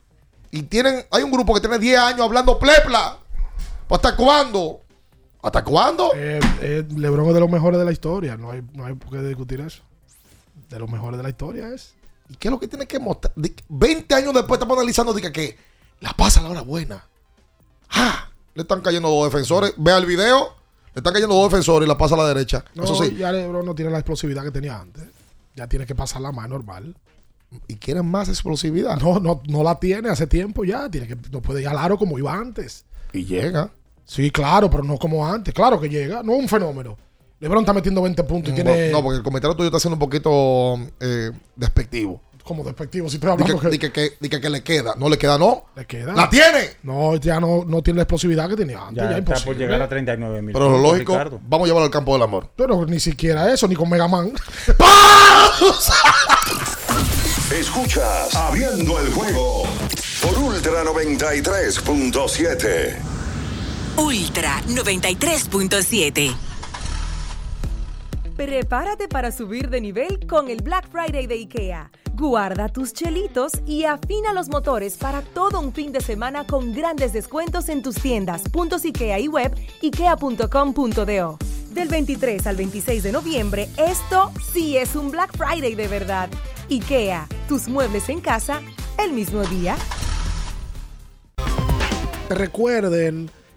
Y tienen, hay un grupo que tiene 10 años hablando plepla. ¿Hasta cuándo? ¿Hasta cuándo? Eh, eh, LeBron es de los mejores de la historia. No hay, no hay por qué discutir eso. De los mejores de la historia es. ¿Y qué es lo que tiene que mostrar? Di- 20 años después estamos analizando diga, que la pasa a la hora buena. Ah, le están cayendo dos defensores. Vea el video. Le están cayendo dos defensores y la pasa a la derecha. No, Eso sí. ya LeBron no tiene la explosividad que tenía antes. Ya tiene que pasarla más normal. ¿Y quieren más explosividad? No, no, no la tiene hace tiempo ya. Tiene que, no puede ir al aro como iba antes. Y llega. Sí, claro, pero no como antes. Claro que llega. No es un fenómeno. LeBron está metiendo 20 puntos y No, tiene. no, porque el comentario tuyo está siendo un poquito eh, despectivo. Como despectivo. Si estoy Dice hablando que, que, di que, di que- que le queda. No le queda, no. le queda. ¡La tiene! No, ya no, no tiene la explosividad que tenía antes. Ya Ya, está por llegar a 39 mil. Pero lo lógico, vamos a llevarlo al campo del amor. Pero ni siquiera eso, ni con Mega Man. Escuchas Abriendo el juego por Ultra 93.7. Ultra 93.7. Prepárate para subir de nivel con el Black Friday de IKEA. Guarda tus chelitos y afina los motores para todo un fin de semana con grandes descuentos en tus tiendas, puntos IKEA y web, ikea.com.do. Del 23 al 26 de noviembre, esto sí es un Black Friday de verdad. IKEA, tus muebles en casa el mismo día. Recuerden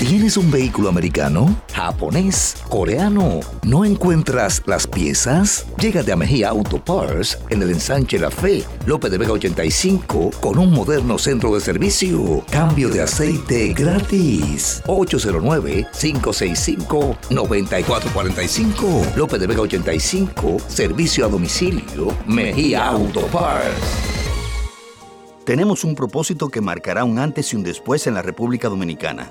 ¿Tienes un vehículo americano, japonés, coreano? ¿No encuentras las piezas? Llégate a Mejía Auto Parts en el ensanche La Fe, López de Vega 85, con un moderno centro de servicio. Cambio de aceite gratis. 809-565-9445. López de Vega 85, servicio a domicilio. Mejía Auto Parts. Tenemos un propósito que marcará un antes y un después en la República Dominicana.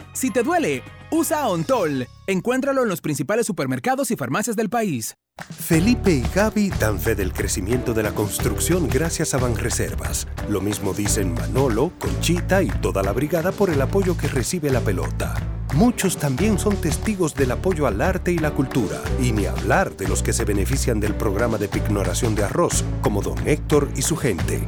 Si te duele, usa Ontol. Encuéntralo en los principales supermercados y farmacias del país. Felipe y Gaby dan fe del crecimiento de la construcción gracias a Banreservas. Lo mismo dicen Manolo, Conchita y toda la brigada por el apoyo que recibe la pelota. Muchos también son testigos del apoyo al arte y la cultura, y ni hablar de los que se benefician del programa de pignoración de arroz, como don Héctor y su gente.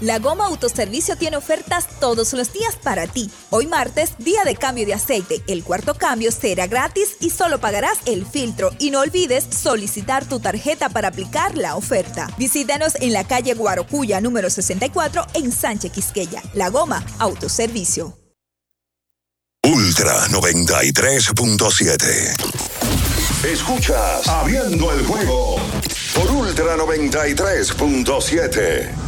La Goma Autoservicio tiene ofertas todos los días para ti. Hoy martes, día de cambio de aceite. El cuarto cambio será gratis y solo pagarás el filtro. Y no olvides solicitar tu tarjeta para aplicar la oferta. Visítanos en la calle Guarocuya número 64 en Sánchez Quisqueya. La Goma Autoservicio. Ultra 93.7. Escuchas Abriendo el juego por Ultra 93.7.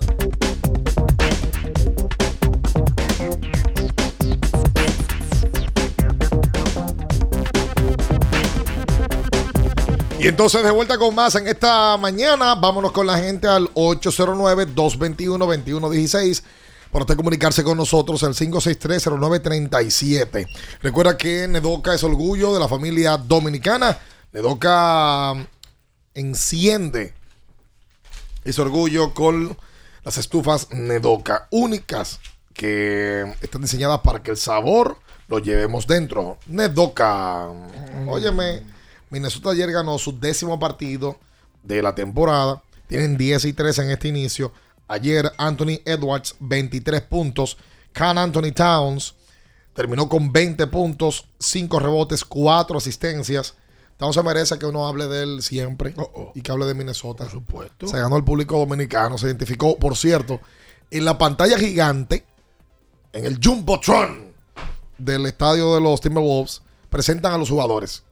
Y entonces de vuelta con más en esta mañana, vámonos con la gente al 809-221-2116 para usted comunicarse con nosotros al 563-0937. Recuerda que Nedoca es orgullo de la familia dominicana. Nedoca um, enciende ese orgullo con las estufas Nedoca únicas que están diseñadas para que el sabor lo llevemos dentro. Nedoca, óyeme. Minnesota ayer ganó su décimo partido de la temporada. Tienen 10 y 3 en este inicio. Ayer Anthony Edwards, 23 puntos. Can Anthony Towns terminó con 20 puntos, 5 rebotes, 4 asistencias. Towns se merece que uno hable de él siempre y que hable de Minnesota. Por supuesto. Se ganó el público dominicano, se identificó, por cierto, en la pantalla gigante, en el Jumbotron del estadio de los Timberwolves, presentan a los jugadores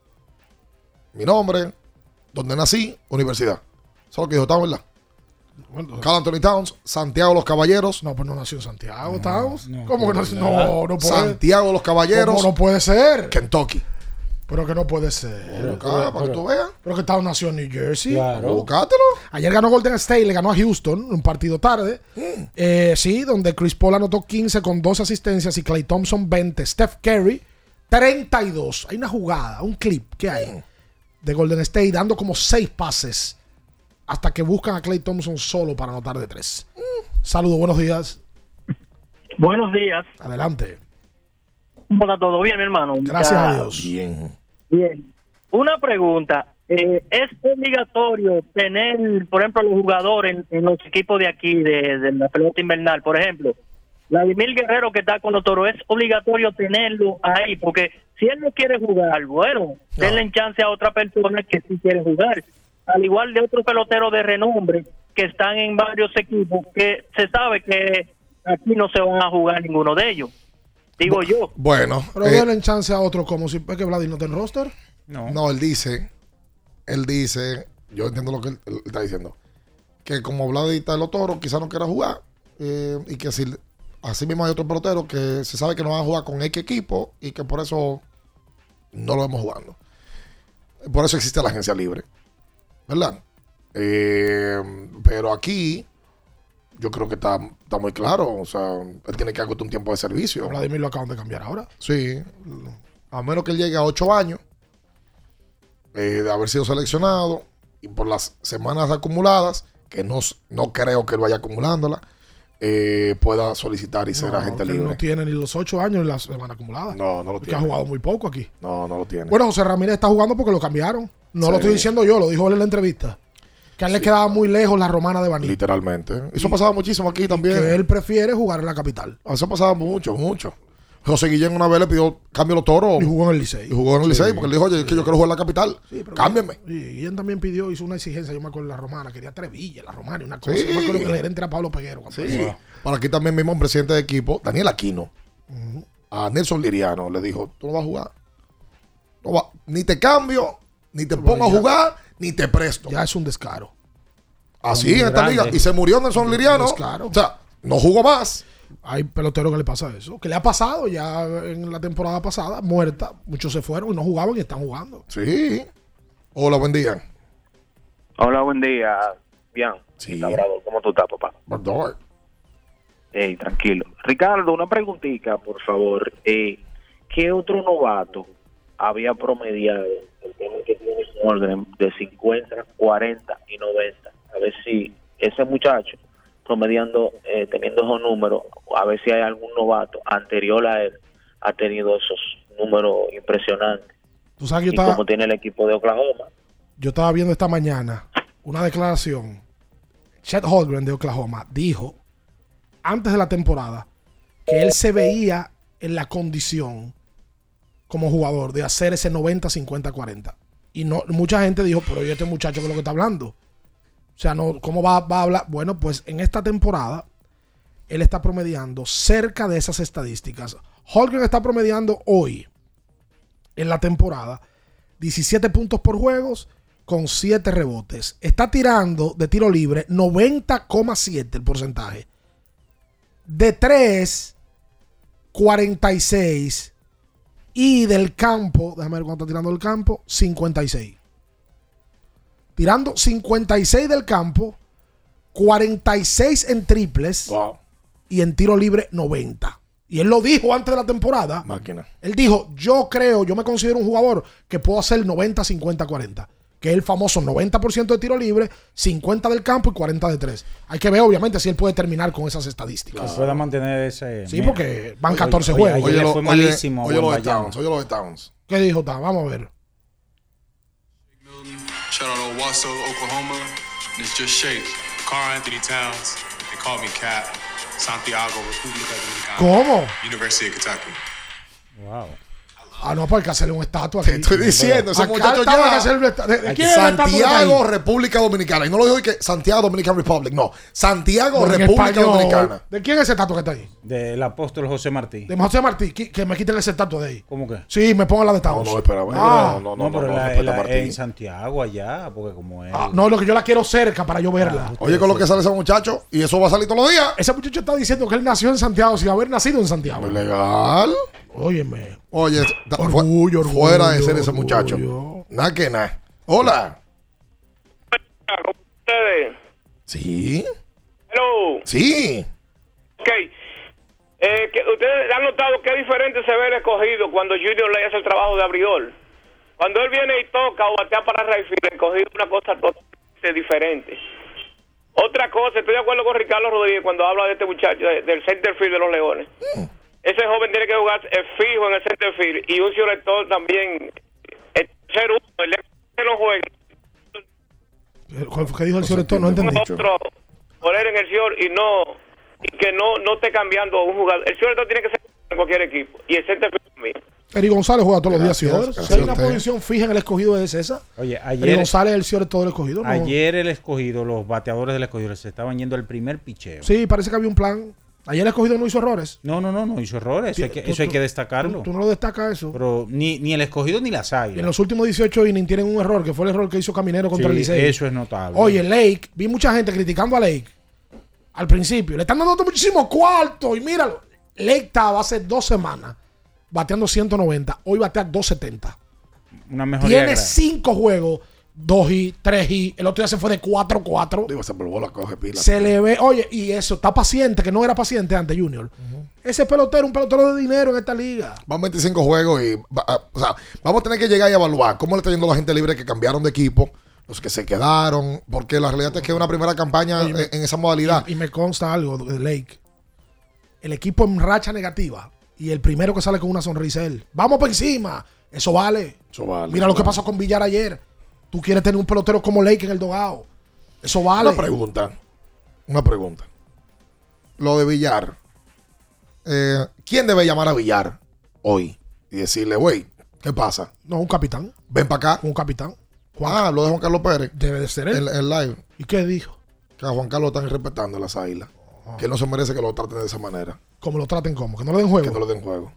mi nombre, donde nací, universidad. Eso es lo que dijo Towns, ¿verdad? Carl Anthony Towns, Santiago Los Caballeros. No, pues no nació en Santiago, Towns. ¿Cómo que no? No, no puede. Santiago Los Caballeros. ¿Cómo no puede ser? Kentucky. Pero que no puede ser. Acá, para que tú veas. Pero que Towns nació en New Jersey. Claro. Búscatelo. Ayer ganó Golden State, le ganó a Houston, un partido tarde. Eh, sí, donde Chris Paul anotó 15 con dos asistencias y Clay Thompson 20. Steph Curry 32. Hay una jugada, un clip que hay de Golden State dando como seis pases hasta que buscan a Clay Thompson solo para anotar de tres. Saludos, buenos días. Buenos días. Adelante. ¿Cómo está todo bien, mi hermano? Gracias Ya. a Dios. Bien. Bien. Una pregunta. Eh, ¿Es obligatorio tener, por ejemplo, los jugadores en, en los equipos de aquí, de, de la pelota invernal? Por ejemplo, Vladimir Guerrero que está con los toros, ¿es obligatorio tenerlo ahí? Porque si él no quiere jugar, bueno, denle en chance a otra persona que sí quiere jugar. Al igual de otros peloteros de renombre que están en varios equipos que se sabe que aquí no se van a jugar ninguno de ellos. Digo yo. Bueno. Pero eh, denle chance a otro como si es que Vladimir no tiene roster. No. él dice, él dice, yo entiendo lo que él, él está diciendo, que como Vladita de los toros quizás no quiera jugar eh, y que si así mismo hay otro pelotero que se sabe que no va a jugar con X equipo y que por eso no lo vemos jugando. Por eso existe la agencia libre, ¿verdad? Eh, pero aquí yo creo que está, está muy claro, o sea, él tiene que agotar un tiempo de servicio. Vladimir lo acaban de cambiar ahora. Sí, a menos que él llegue a ocho años eh, de haber sido seleccionado y por las semanas acumuladas, que no, no creo que él vaya acumulándola, eh, pueda solicitar y ser No, agente que libre. No tiene ni los ocho años en la semana acumulada. No, no lo Porque ha tiene. jugado muy poco aquí. No, no lo tiene. Bueno, José Ramírez está jugando porque lo cambiaron. No Sí. lo estoy diciendo yo, lo dijo él en la entrevista. Que a él le quedaba muy lejos la romana de Baní. Literalmente. Eso pasaba muchísimo aquí también. Que él prefiere jugar en la capital. Eso pasaba mucho, mucho. José Guillén una vez le pidió cambio los toros. Y jugó en el Licey. Y jugó en el Sí. Licey porque él dijo, oye, es que yo quiero jugar en la capital. pero Cámbiame. Sí, Guillén también pidió, hizo una exigencia, yo me acuerdo en la romana, quería tres villas, la romana, y una cosa. Sí. Yo me acuerdo que el gerente era Pablo Peguero. Sí. pasó. Para aquí también mismo un presidente de equipo, Daniel Aquino, a Nelson Liriano le dijo, tú no vas a jugar. No va- ni te cambio, ni te pongo a jugar, ni te presto. Ya es un descaro. Así en esta grande. liga. Y se murió Nelson Liriano. Descaro. O sea, no jugó más. Hay peloteros que le pasa eso. Que le ha pasado ya en la temporada pasada, muerta. Muchos se fueron y no jugaban y están jugando. Sí. Hola, buen día. Hola, buen día. Bien. Sí. Labrador, ¿cómo tú estás, papá? Perdón. Ey, tranquilo. Ricardo, una preguntita, por favor. Eh, ¿Qué otro novato había promediado el tema que tiene Morgan de 50, 40 y 90? A ver si ese muchacho promediando, eh, teniendo esos números, a ver si hay algún novato anterior a él ha tenido esos números impresionantes. Tú sabes que yo y estaba, como tiene el equipo de Oklahoma. yo estaba viendo esta mañana una declaración. Chet Holmgren de Oklahoma dijo antes de la temporada que él se veía en la condición como jugador de hacer ese 90, 50, 40. Y no, mucha gente dijo, pero ¿y este muchacho qué es lo que está hablando? O sea, no, ¿cómo va, va a hablar? Bueno, pues en esta temporada él está promediando cerca de esas estadísticas. Holgren está promediando hoy, en la temporada, 17 puntos por juegos con 7 rebotes. Está tirando de tiro libre 90,7 el porcentaje. De 3, 46. Y del campo, déjame ver cuánto está tirando del campo, 56. Tirando 56 del campo, 46 en triples y en tiro libre 90. Y él lo dijo antes de la temporada. Máquina. Él dijo, yo creo, yo me considero un jugador que puedo hacer 90, 50, 40. Que es el famoso 90% de tiro libre, 50 del campo y 40 de 3. Hay que ver, obviamente, si él puede terminar con esas estadísticas. Que pueda mantener ese. Sí, porque van 14 Oye, juegos. Oye, lo- fue oye, malísimo. oye lo de Wembanyama. Towns, oye lo de Towns. ¿Qué dijo Tam? Vamos a ver. Shout out to Wasso, Oklahoma. And it's just Shake. Carl Anthony Towns. They call me Cap. Santiago, República Dominicana. ¿Cómo? University of Kentucky. Wow. Ah, no, pues hay que hacerle un estatua aquí. Te estoy diciendo, ese muchacho ya. hacerle una estatua. ¿De, de quién es? Santiago, República Dominicana. Y no lo digo que Santiago Dominican Republic, no. Santiago, en República español. Dominicana. ¿De quién es ese estatua que está ahí? Del apóstol José Martí. De José Martí. Que, que me quiten ese estatua de ahí. ¿Cómo que? Sí, me pongan la de Towns. No, no, espera, Ah, no, no, no, pero no, la- respeta la- a Martín. en Santiago allá, porque como él. Ah, no, lo que yo la quiero cerca para yo verla. Oye, con lo que sale ese muchacho, y eso va a salir todos los días. Ese muchacho está diciendo que él nació en Santiago sin haber nacido en Santiago. Legal. Óyeme. Oye, Orgullo, orgullo, fuera de ser ese muchacho. Nada que nada. Hola. ustedes? Sí. Hello. Sí. Ok. Eh, que ¿Ustedes han notado qué diferente se ve el escogido cuando Junior le hace el trabajo de abridor? Cuando él viene y toca o batea para Rayfield, el escogido es una cosa totalmente diferente. Otra cosa, estoy de acuerdo con Ricardo Rodríguez cuando habla de este muchacho, de- del center field de los Leones. Ese joven tiene que jugar eh, fijo en el center field y un selector también. El ser uno, el que no juegue, ¿Cuál fue que dijo el señor Héctor? No entendí. otro poner en el señor y no y que no no esté cambiando a un jugador. El señor tiene que ser en cualquier equipo y el center field también. Eri González juega todos los días, señor. Si hay una usted. posición fija en el escogido es esa. Oye, Eri ayer, González es el señor todo el escogido. ¿no? ayer el escogido, los bateadores del escogido se estaban yendo al primer picheo. Sí, parece que había un plan. Ayer el escogido no hizo errores. No, no, no, no hizo errores. Eso hay que, Tú- eso hay tú- que destacarlo. Tú, tú no lo destacas eso. Pero ni, ni el escogido ni las Y en águilas. los últimos 18 innings tienen un error, que fue el error que hizo Caminero contra Sí, el Licey. eso es notable. Oye, Lake, vi mucha gente criticando a Lake al principio. Le están dando muchísimo cuarto y míralo. Lake estaba hace dos semanas bateando 190. Hoy batea 270. Una mejoría. Tiene cinco juegos, dos y tres y el otro día se fue de 4-4. Digo, se volvió la coge pila. Se le ve, oye, y eso, está paciente, que no era paciente antes Junior. Ese pelotero, un pelotero de dinero en esta liga. Van 25 juegos y ah, o sea, vamos a tener que llegar y evaluar cómo le está yendo la gente libre que cambiaron de equipo, los que se quedaron, porque la realidad es que es una primera campaña en, en esa modalidad. Y me consta algo de Lake. El equipo en racha negativa y el primero que sale con una sonrisa es él. Vamos por encima. Eso vale. Eso vale. Mira lo que pasó con Villar ayer. Tú quieres tener un pelotero como Lake en el dogado. Eso vale. Una pregunta. Una pregunta. Lo de Villar. eh, ¿quién debe llamar a Villar hoy? Y decirle, güey, ¿qué pasa? No, un capitán. Ven para acá. Un capitán. Ah, lo de Juan Carlos Pérez. Debe de ser él. El, el live. ¿Y qué dijo? Que a Juan Carlos están respetando en las águilas. Ah. Que él no se merece que lo traten de esa manera. Como lo traten como, que no le den juego. Que no le den juego.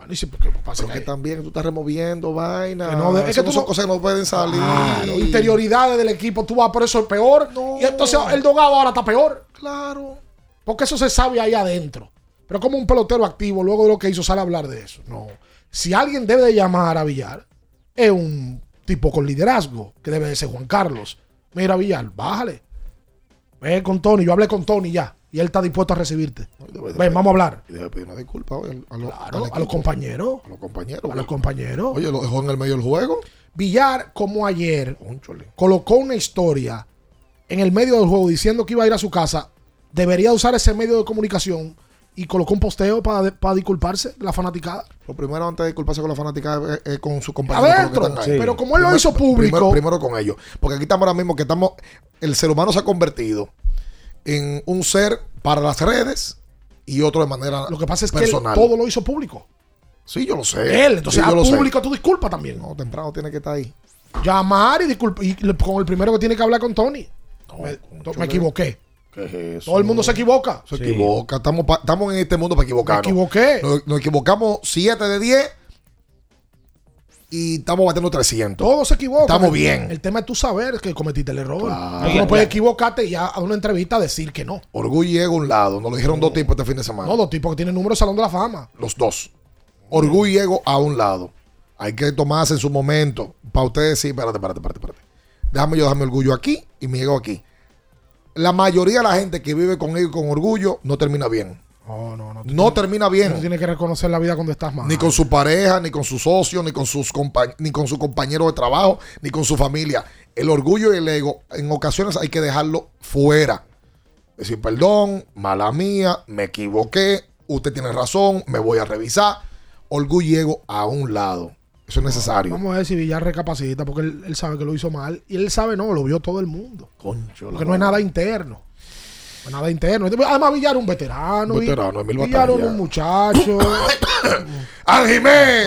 Bueno, y si, porque pasa que también tú estás removiendo vaina. Que no es que no tú son no- cosas que no pueden salir. Claro, interioridades del equipo, tú vas por eso es peor. Y entonces el dogado ahora está peor. Claro. Porque eso se sabe ahí adentro. Pero como un pelotero activo, luego de lo que hizo, sale a hablar de eso. No. Si alguien debe de llamar a Villar, es un tipo con liderazgo, que debe de ser Juan Carlos. Mira, Villar, bájale. Ve con Tony, yo hablé con Tony ya. Y él está dispuesto a recibirte. Ven, vamos a hablar. Y debe pedir una disculpa oye, a, los- Claro, al a equipo. los compañeros. A los compañeros. A los compañeros. Oye, lo dejó en el medio del juego. Villar, como ayer, colocó una historia en el medio del juego diciendo que iba a ir a su casa, debería usar ese medio de comunicación y colocó un posteo para, para disculparse de la fanaticada. Lo primero antes de disculparse con la fanática es, es con su compañero. Adentro, pero como él lo hizo público- Primero, primero con ellos. Porque aquí estamos ahora mismo que estamos. El ser humano se ha convertido en un ser para las redes y otro de manera Lo que pasa es que él personal. todo lo hizo público. Sí, yo lo sé. Él, entonces Sí, yo a lo sé. público tú disculpa también. No, temprano tiene que estar ahí. Llamar y disculpa. Y con el primero que tiene que hablar con Tony. me, me equivoqué. ¿Qué es eso? Todo el mundo se equivoca. Se equivoca. Estamos, pa- estamos en este mundo para equivocarnos. Me equivoqué. Nos, nos equivocamos 7 de 10 y estamos batiendo 300. Todos se equivocan. Estamos El- bien. El tema es tú saber que cometiste el error. Claro. Tú no puedes equivocarte y ya a una entrevista decir que no. Orgullo y ego a un lado. Nos lo dijeron dos tipos este fin de semana. No, dos tipos que tienen número de Salón de la Fama. Los dos. Orgullo y ego a un lado. Hay que tomarse en su momento. Para ustedes sí, espérate, espérate, espérate, espérate. Déjame yo dejarme orgullo aquí y mi ego aquí. La mayoría de la gente que vive con ego y con orgullo no termina bien. No, no, no. No termina bien. No tienes que reconocer la vida cuando estás mal. Ni con su pareja, ni con su socio, ni con sus compa- ni con su compañero de trabajo, ni con su familia. El orgullo y el ego, en ocasiones hay que dejarlo fuera. Decir, perdón, mala mía, me equivoqué, usted tiene razón, me voy a revisar. Orgullo y ego a un lado. Eso es necesario. Vamos a ver si Villar recapacita porque él, él sabe que lo hizo mal. Y él sabe, no, lo vio todo el mundo. Concho, Porque no es nada interno. Nada interno. Además, Villar un veterano. Veterano, de mil Villar un muchacho. Ángel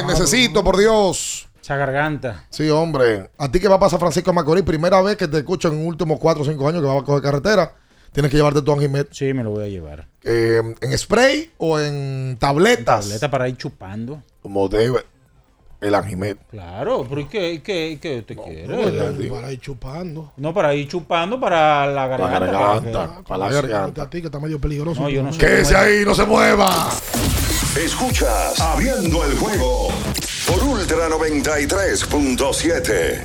necesito, por Dios. Esa garganta. Sí, hombre. A ti que va a pasar Francisco Macorís, primera vez que te escucho en los últimos 4 o 5 años que va a coger carretera, tienes que llevarte tu Anjimet. Sí, me lo voy a llevar. Eh, ¿En spray o en tabletas? Tableta para ir chupando. Como debe. El Anjimet. Claro, pero ¿y qué, qué, qué usted quiere? No, para ir chupando. No, para ir chupando para la garganta. garganta, para la garganta. A ti que está medio peligroso. No, yo no sé. Quédese ahí, no se mueva. Escuchas Abriendo el juego por Ultra 93.7.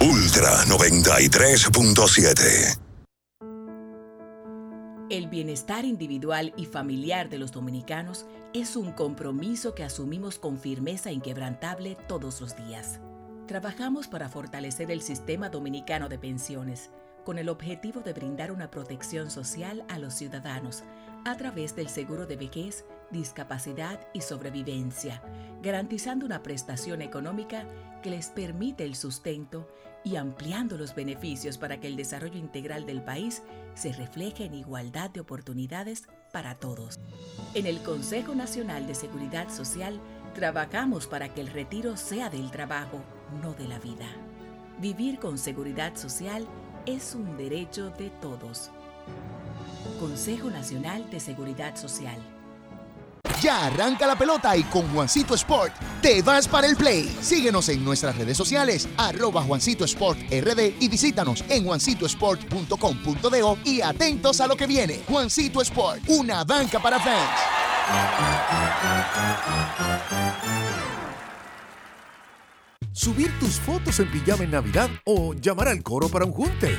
Ultra 93.7. El bienestar individual y familiar de los dominicanos es un compromiso que asumimos con firmeza inquebrantable todos los días. Trabajamos para fortalecer el sistema dominicano de pensiones con el objetivo de brindar una protección social a los ciudadanos a través del seguro de vejez, discapacidad y sobrevivencia, garantizando una prestación económica que les permite el sustento y ampliando los beneficios para que el desarrollo integral del país se refleje en igualdad de oportunidades para todos. En el Consejo Nacional de Seguridad Social trabajamos para que el retiro sea del trabajo, no de la vida. Vivir con seguridad social es un derecho de todos. Consejo Nacional de Seguridad Social. Ya arranca la pelota y con Juancito Sport te vas para el play. Síguenos en nuestras redes sociales, arroba Juancito Sport RD y visítanos en juancitosport.com.do y atentos a lo que viene. Juancito Sport, una banca para fans. Subir tus fotos en pijama en Navidad o llamar al coro para un junte.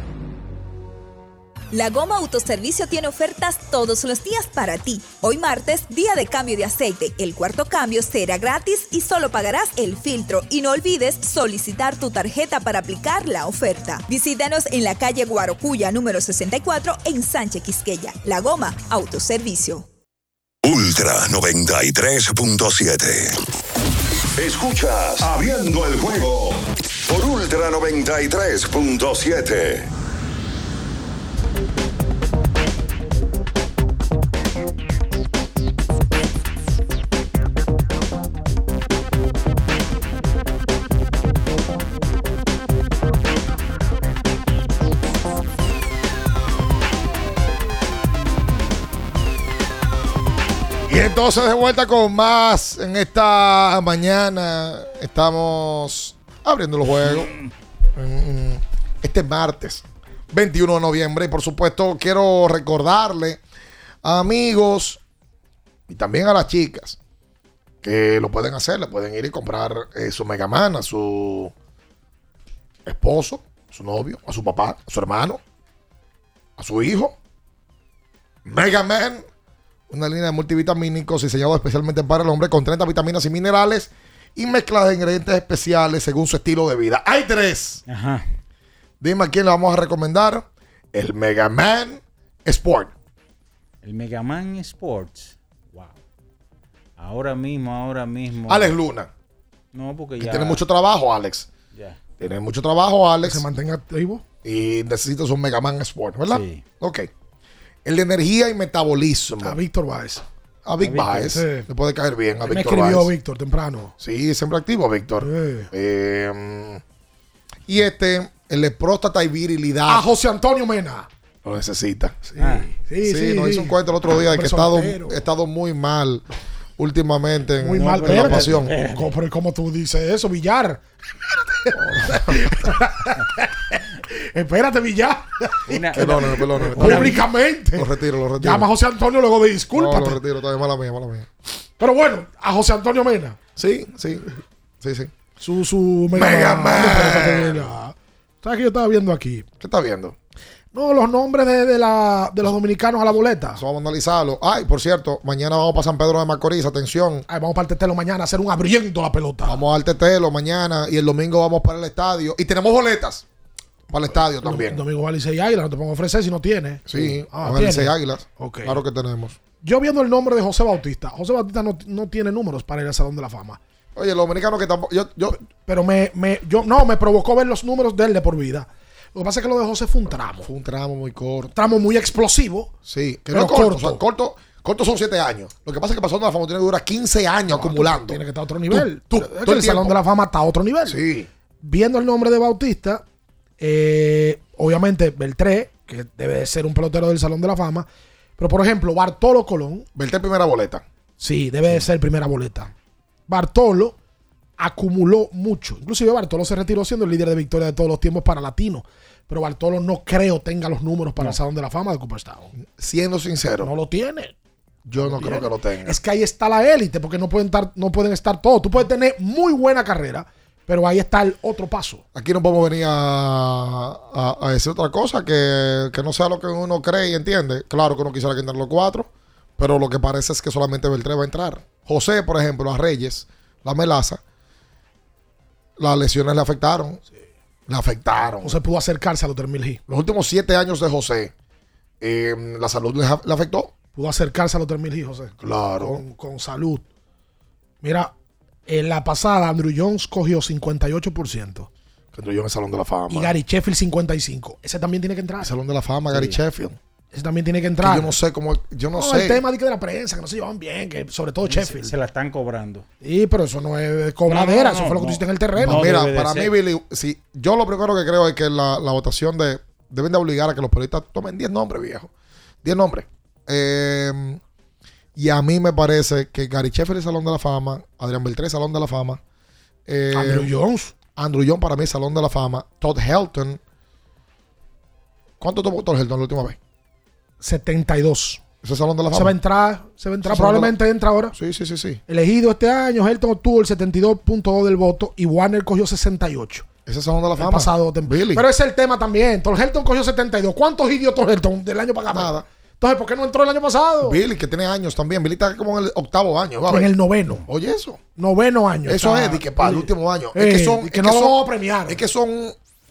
La Goma Autoservicio tiene ofertas todos los días para ti. Hoy martes, día de cambio de aceite. El cuarto cambio será gratis y solo pagarás el filtro. Y no olvides solicitar tu tarjeta para aplicar la oferta. Visítanos en la calle Guarocuya número 64 en Sánchez Quisqueya. La Goma Autoservicio. Ultra 93.7. Escuchas Abriendo el juego por Ultra 93.7. entonces de vuelta con más en esta mañana. Estamos abriendo los juegos. Este martes, 21 de noviembre. Y por supuesto, quiero recordarle a amigos y también a las chicas que lo pueden hacer. Le pueden ir y comprar eh, su Mega Man a su esposo, su novio, a su papá, a su hermano, a su hijo. Mega Man una línea de multivitamínicos diseñado especialmente para el hombre con 30 vitaminas y minerales y mezclas de ingredientes especiales según su estilo de vida. Hay tres. Ajá. Dime a quién le vamos a recomendar. El Mega Man Sport. El Mega Man Sports. Wow. Ahora mismo, ahora mismo. Alex Luna. No, porque Que ya. tiene mucho trabajo, Alex. Ya. Tiene mucho trabajo, Alex. Se mantenga activo. Y necesitas un Mega Man Sport, ¿verdad? Sí. Ok. El de energía y metabolismo. A Víctor Báez. A Vic A Víctor, Baez. sí. Le puede caer bien a Me Víctor escribió Baez. Víctor temprano. Sí, siempre activo, Víctor. Eh, y este, el de próstata y virilidad. A José Antonio Mena. Lo necesita. Sí, Sí, sí, nos sí. hizo un cuento el otro día de que he estado, he estado muy mal últimamente en, Muy en mal, la espérate. pasión. ¿Cómo, pero ¿cómo tú dices eso, Villar? Espérate, Villar. Una- Perdóname, perdóname. Públicamente. Lo retiro, lo retiro. Llama a José Antonio luego de No, discúlpate. lo retiro, todavía mala mía, mala mía. Pero bueno, a José Antonio Mena. Sí, sí. Sí, sí. Su, su Mega Man. Espérate, Mena. ¿Sabes que yo estaba viendo aquí? ¿Qué está viendo? No, los nombres de, de la, de los dominicanos a la boleta. Eso vamos a analizarlo. Ay, por cierto, mañana vamos para San Pedro de Macorís. Atención. Ay, vamos para el tetelo mañana a hacer un abriendo la pelota. Vamos al Tetelo mañana y el domingo vamos para el estadio. Y tenemos boletas para el estadio también. Domingo va Licey Águila, no te pongo a ofrecer si no tienes. Sí, Ah. Licey Águilas. Ok. Claro que tenemos. Yo viendo el nombre de José Bautista. José Bautista no, no tiene números para ir al Salón de la Fama. Oye, los dominicanos que tampoco. Yo, yo, Pero me, me, yo, no, me provocó ver los números de él de por vida. Lo que pasa es que lo de José fue un tramo. fue un tramo muy corto. Tramo muy explosivo. Sí, que Pero no es corto. corto. o sea, corto. Corto son 7 años. Lo que pasa es que pasando la fama tiene que durar 15 años acumulando. Tiene que estar a otro nivel. Tú, Es que el, el Salón de la Fama está a otro nivel. Sí. Viendo el nombre de Bautista, eh, obviamente Beltré, que debe de ser un pelotero del Salón de la Fama. Pero por ejemplo, Bartolo Colón. Verte primera boleta. Sí, debe de ser primera boleta. Bartolo acumuló mucho. Inclusive Bartolo se retiró siendo el líder de victoria de todos los tiempos para Latino. Pero Bartolo no creo tenga los números para el Salón de la Fama de Cooperstown. Siendo sincero, No lo tiene. yo no creo que lo tenga. Es que ahí está la élite, porque no pueden estar, no pueden estar todos. Tú puedes tener muy buena carrera, pero ahí está el otro paso. Aquí no podemos venir a, a- a decir otra cosa que, que no sea lo que uno cree y entiende. Claro que uno quisiera quitar los cuatro, Pero lo que parece es que solamente Beltré va a entrar. José, por ejemplo, a Reyes, la melaza, las lesiones le afectaron. Le afectaron. José pudo acercarse a los 3000 G. Los últimos siete años de José, eh, la salud le, le afectó. Pudo acercarse a los 3000 G, José. Claro. Con, con salud. Mira, en la pasada, Andrew Jones cogió 58%. Andrew Jones es Salón de la Fama. Y Gary Sheffield 55. Ese también tiene que entrar. Salón de la Fama, Gary Sheffield. Ese también tiene que entrar. Que yo no sé cómo. Yo no, No, sé. el tema de, que de la prensa, que no se llevan bien, que sobre todo Sheffield. Se la están cobrando. Sí, pero eso no es cobradera, No, no, eso no, fue lo que no. tú hiciste en el terreno. No, mira, para mí. Billy, si, yo lo primero que creo es que la, la votación de. Deben de obligar a que los periodistas tomen 10 nombres, viejo. 10 nombres. Eh, y a mí me parece que Gary Sheffield es Salón de la Fama, Adrián Beltré es Salón de la Fama. eh, Andrew Jones. Andrew Jones para mí es Salón de la Fama. Todd Helton. ¿Cuánto tomó Todd Helton la última vez? 72. Ese es Salón de la Fama. Se va a entrar, se va a entrar, de la- probablemente entra ahora. Sí, sí, sí, sí. Elegido este año, Helton obtuvo el 72.2 del voto y Warner cogió 68. Ese es Salón de la El Fama. pasado Billy. Pero ese es el tema también. Tom Helton cogió 72. ¿Cuántos idios Tom Helton del año pasado? Nada. Entonces, ¿por qué no entró el año pasado? Billy, que tiene años también. Billy está como en el octavo año. va en el noveno. Oye, eso. Noveno año. Eso está. es, de que para el último año. Eh, es que son. que es no que lo son- vamos a premiar. Es que son.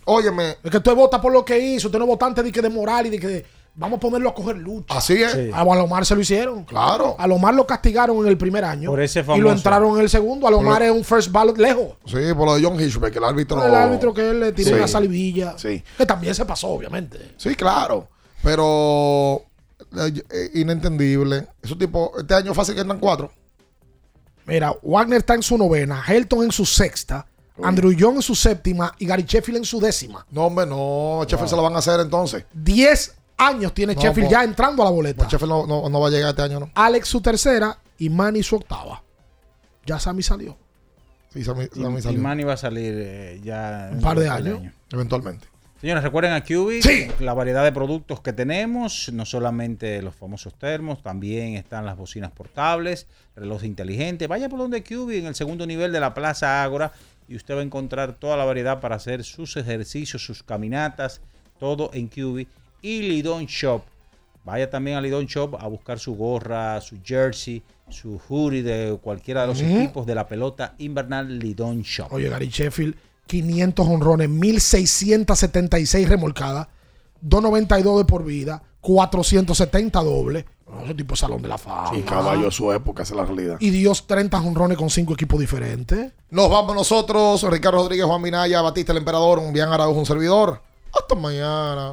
Óyeme. Es que usted vota por lo que hizo. Usted no vota antes de que de moral y de que vamos a ponerlo a coger lucha. Así es. Sí. A Alomar se lo hicieron. Claro. A Lomar lo castigaron en el primer año. Por ese Y lo famoso. entraron en el segundo. Alomar es un first ballot lejos. Sí, por lo de John Hitchbeck, el árbitro. El árbitro que él le tiró Sí. una salivilla. Sí. Que también se pasó, obviamente. Sí, claro. Pero. Eh, eh, inentendible. Esos tipos. Este año fácil que entran cuatro. Mira, Wagner está en su novena, Helton en su sexta, Andrew Young en su séptima y Gary Sheffield en su décima. No, hombre, no. Sheffield se lo van a hacer entonces. Diez años tiene No, Sheffield pues- ya entrando a la boleta. Pues Sheffield no, no- no va a llegar este año, ¿no? Alex su tercera y Manny su octava. Ya Sammy salió. Sí, Sammy, Y, Sammy y salió. Manny va a salir eh, ya. Un par de años. Eventualmente. Señores, recuerden a Cubic Sí. la variedad de productos que tenemos, no solamente los famosos termos, también están las bocinas portables, reloj inteligente. Vaya por donde Cubic en el segundo nivel de la Plaza Ágora y usted va a encontrar toda la variedad para hacer sus ejercicios, sus caminatas, todo en Cubic y Lidon Shop. Vaya también a Lidon Shop a buscar su gorra, su jersey, su hoodie de cualquiera de los equipos de la pelota invernal Lidon Shop. Oye, Gary Sheffield, 500 honrones, 1676 remolcadas, 292 de por vida, 470 dobles. No, ese tipo es salón de la fama. Sí, caballo de su época, esa es la realidad. Y Dios 30 honrones con 5 equipos diferentes. Nos vamos nosotros, Ricardo Rodríguez, Juan Minaya, Batista el Emperador, un bien Araújo, un servidor. Hasta mañana.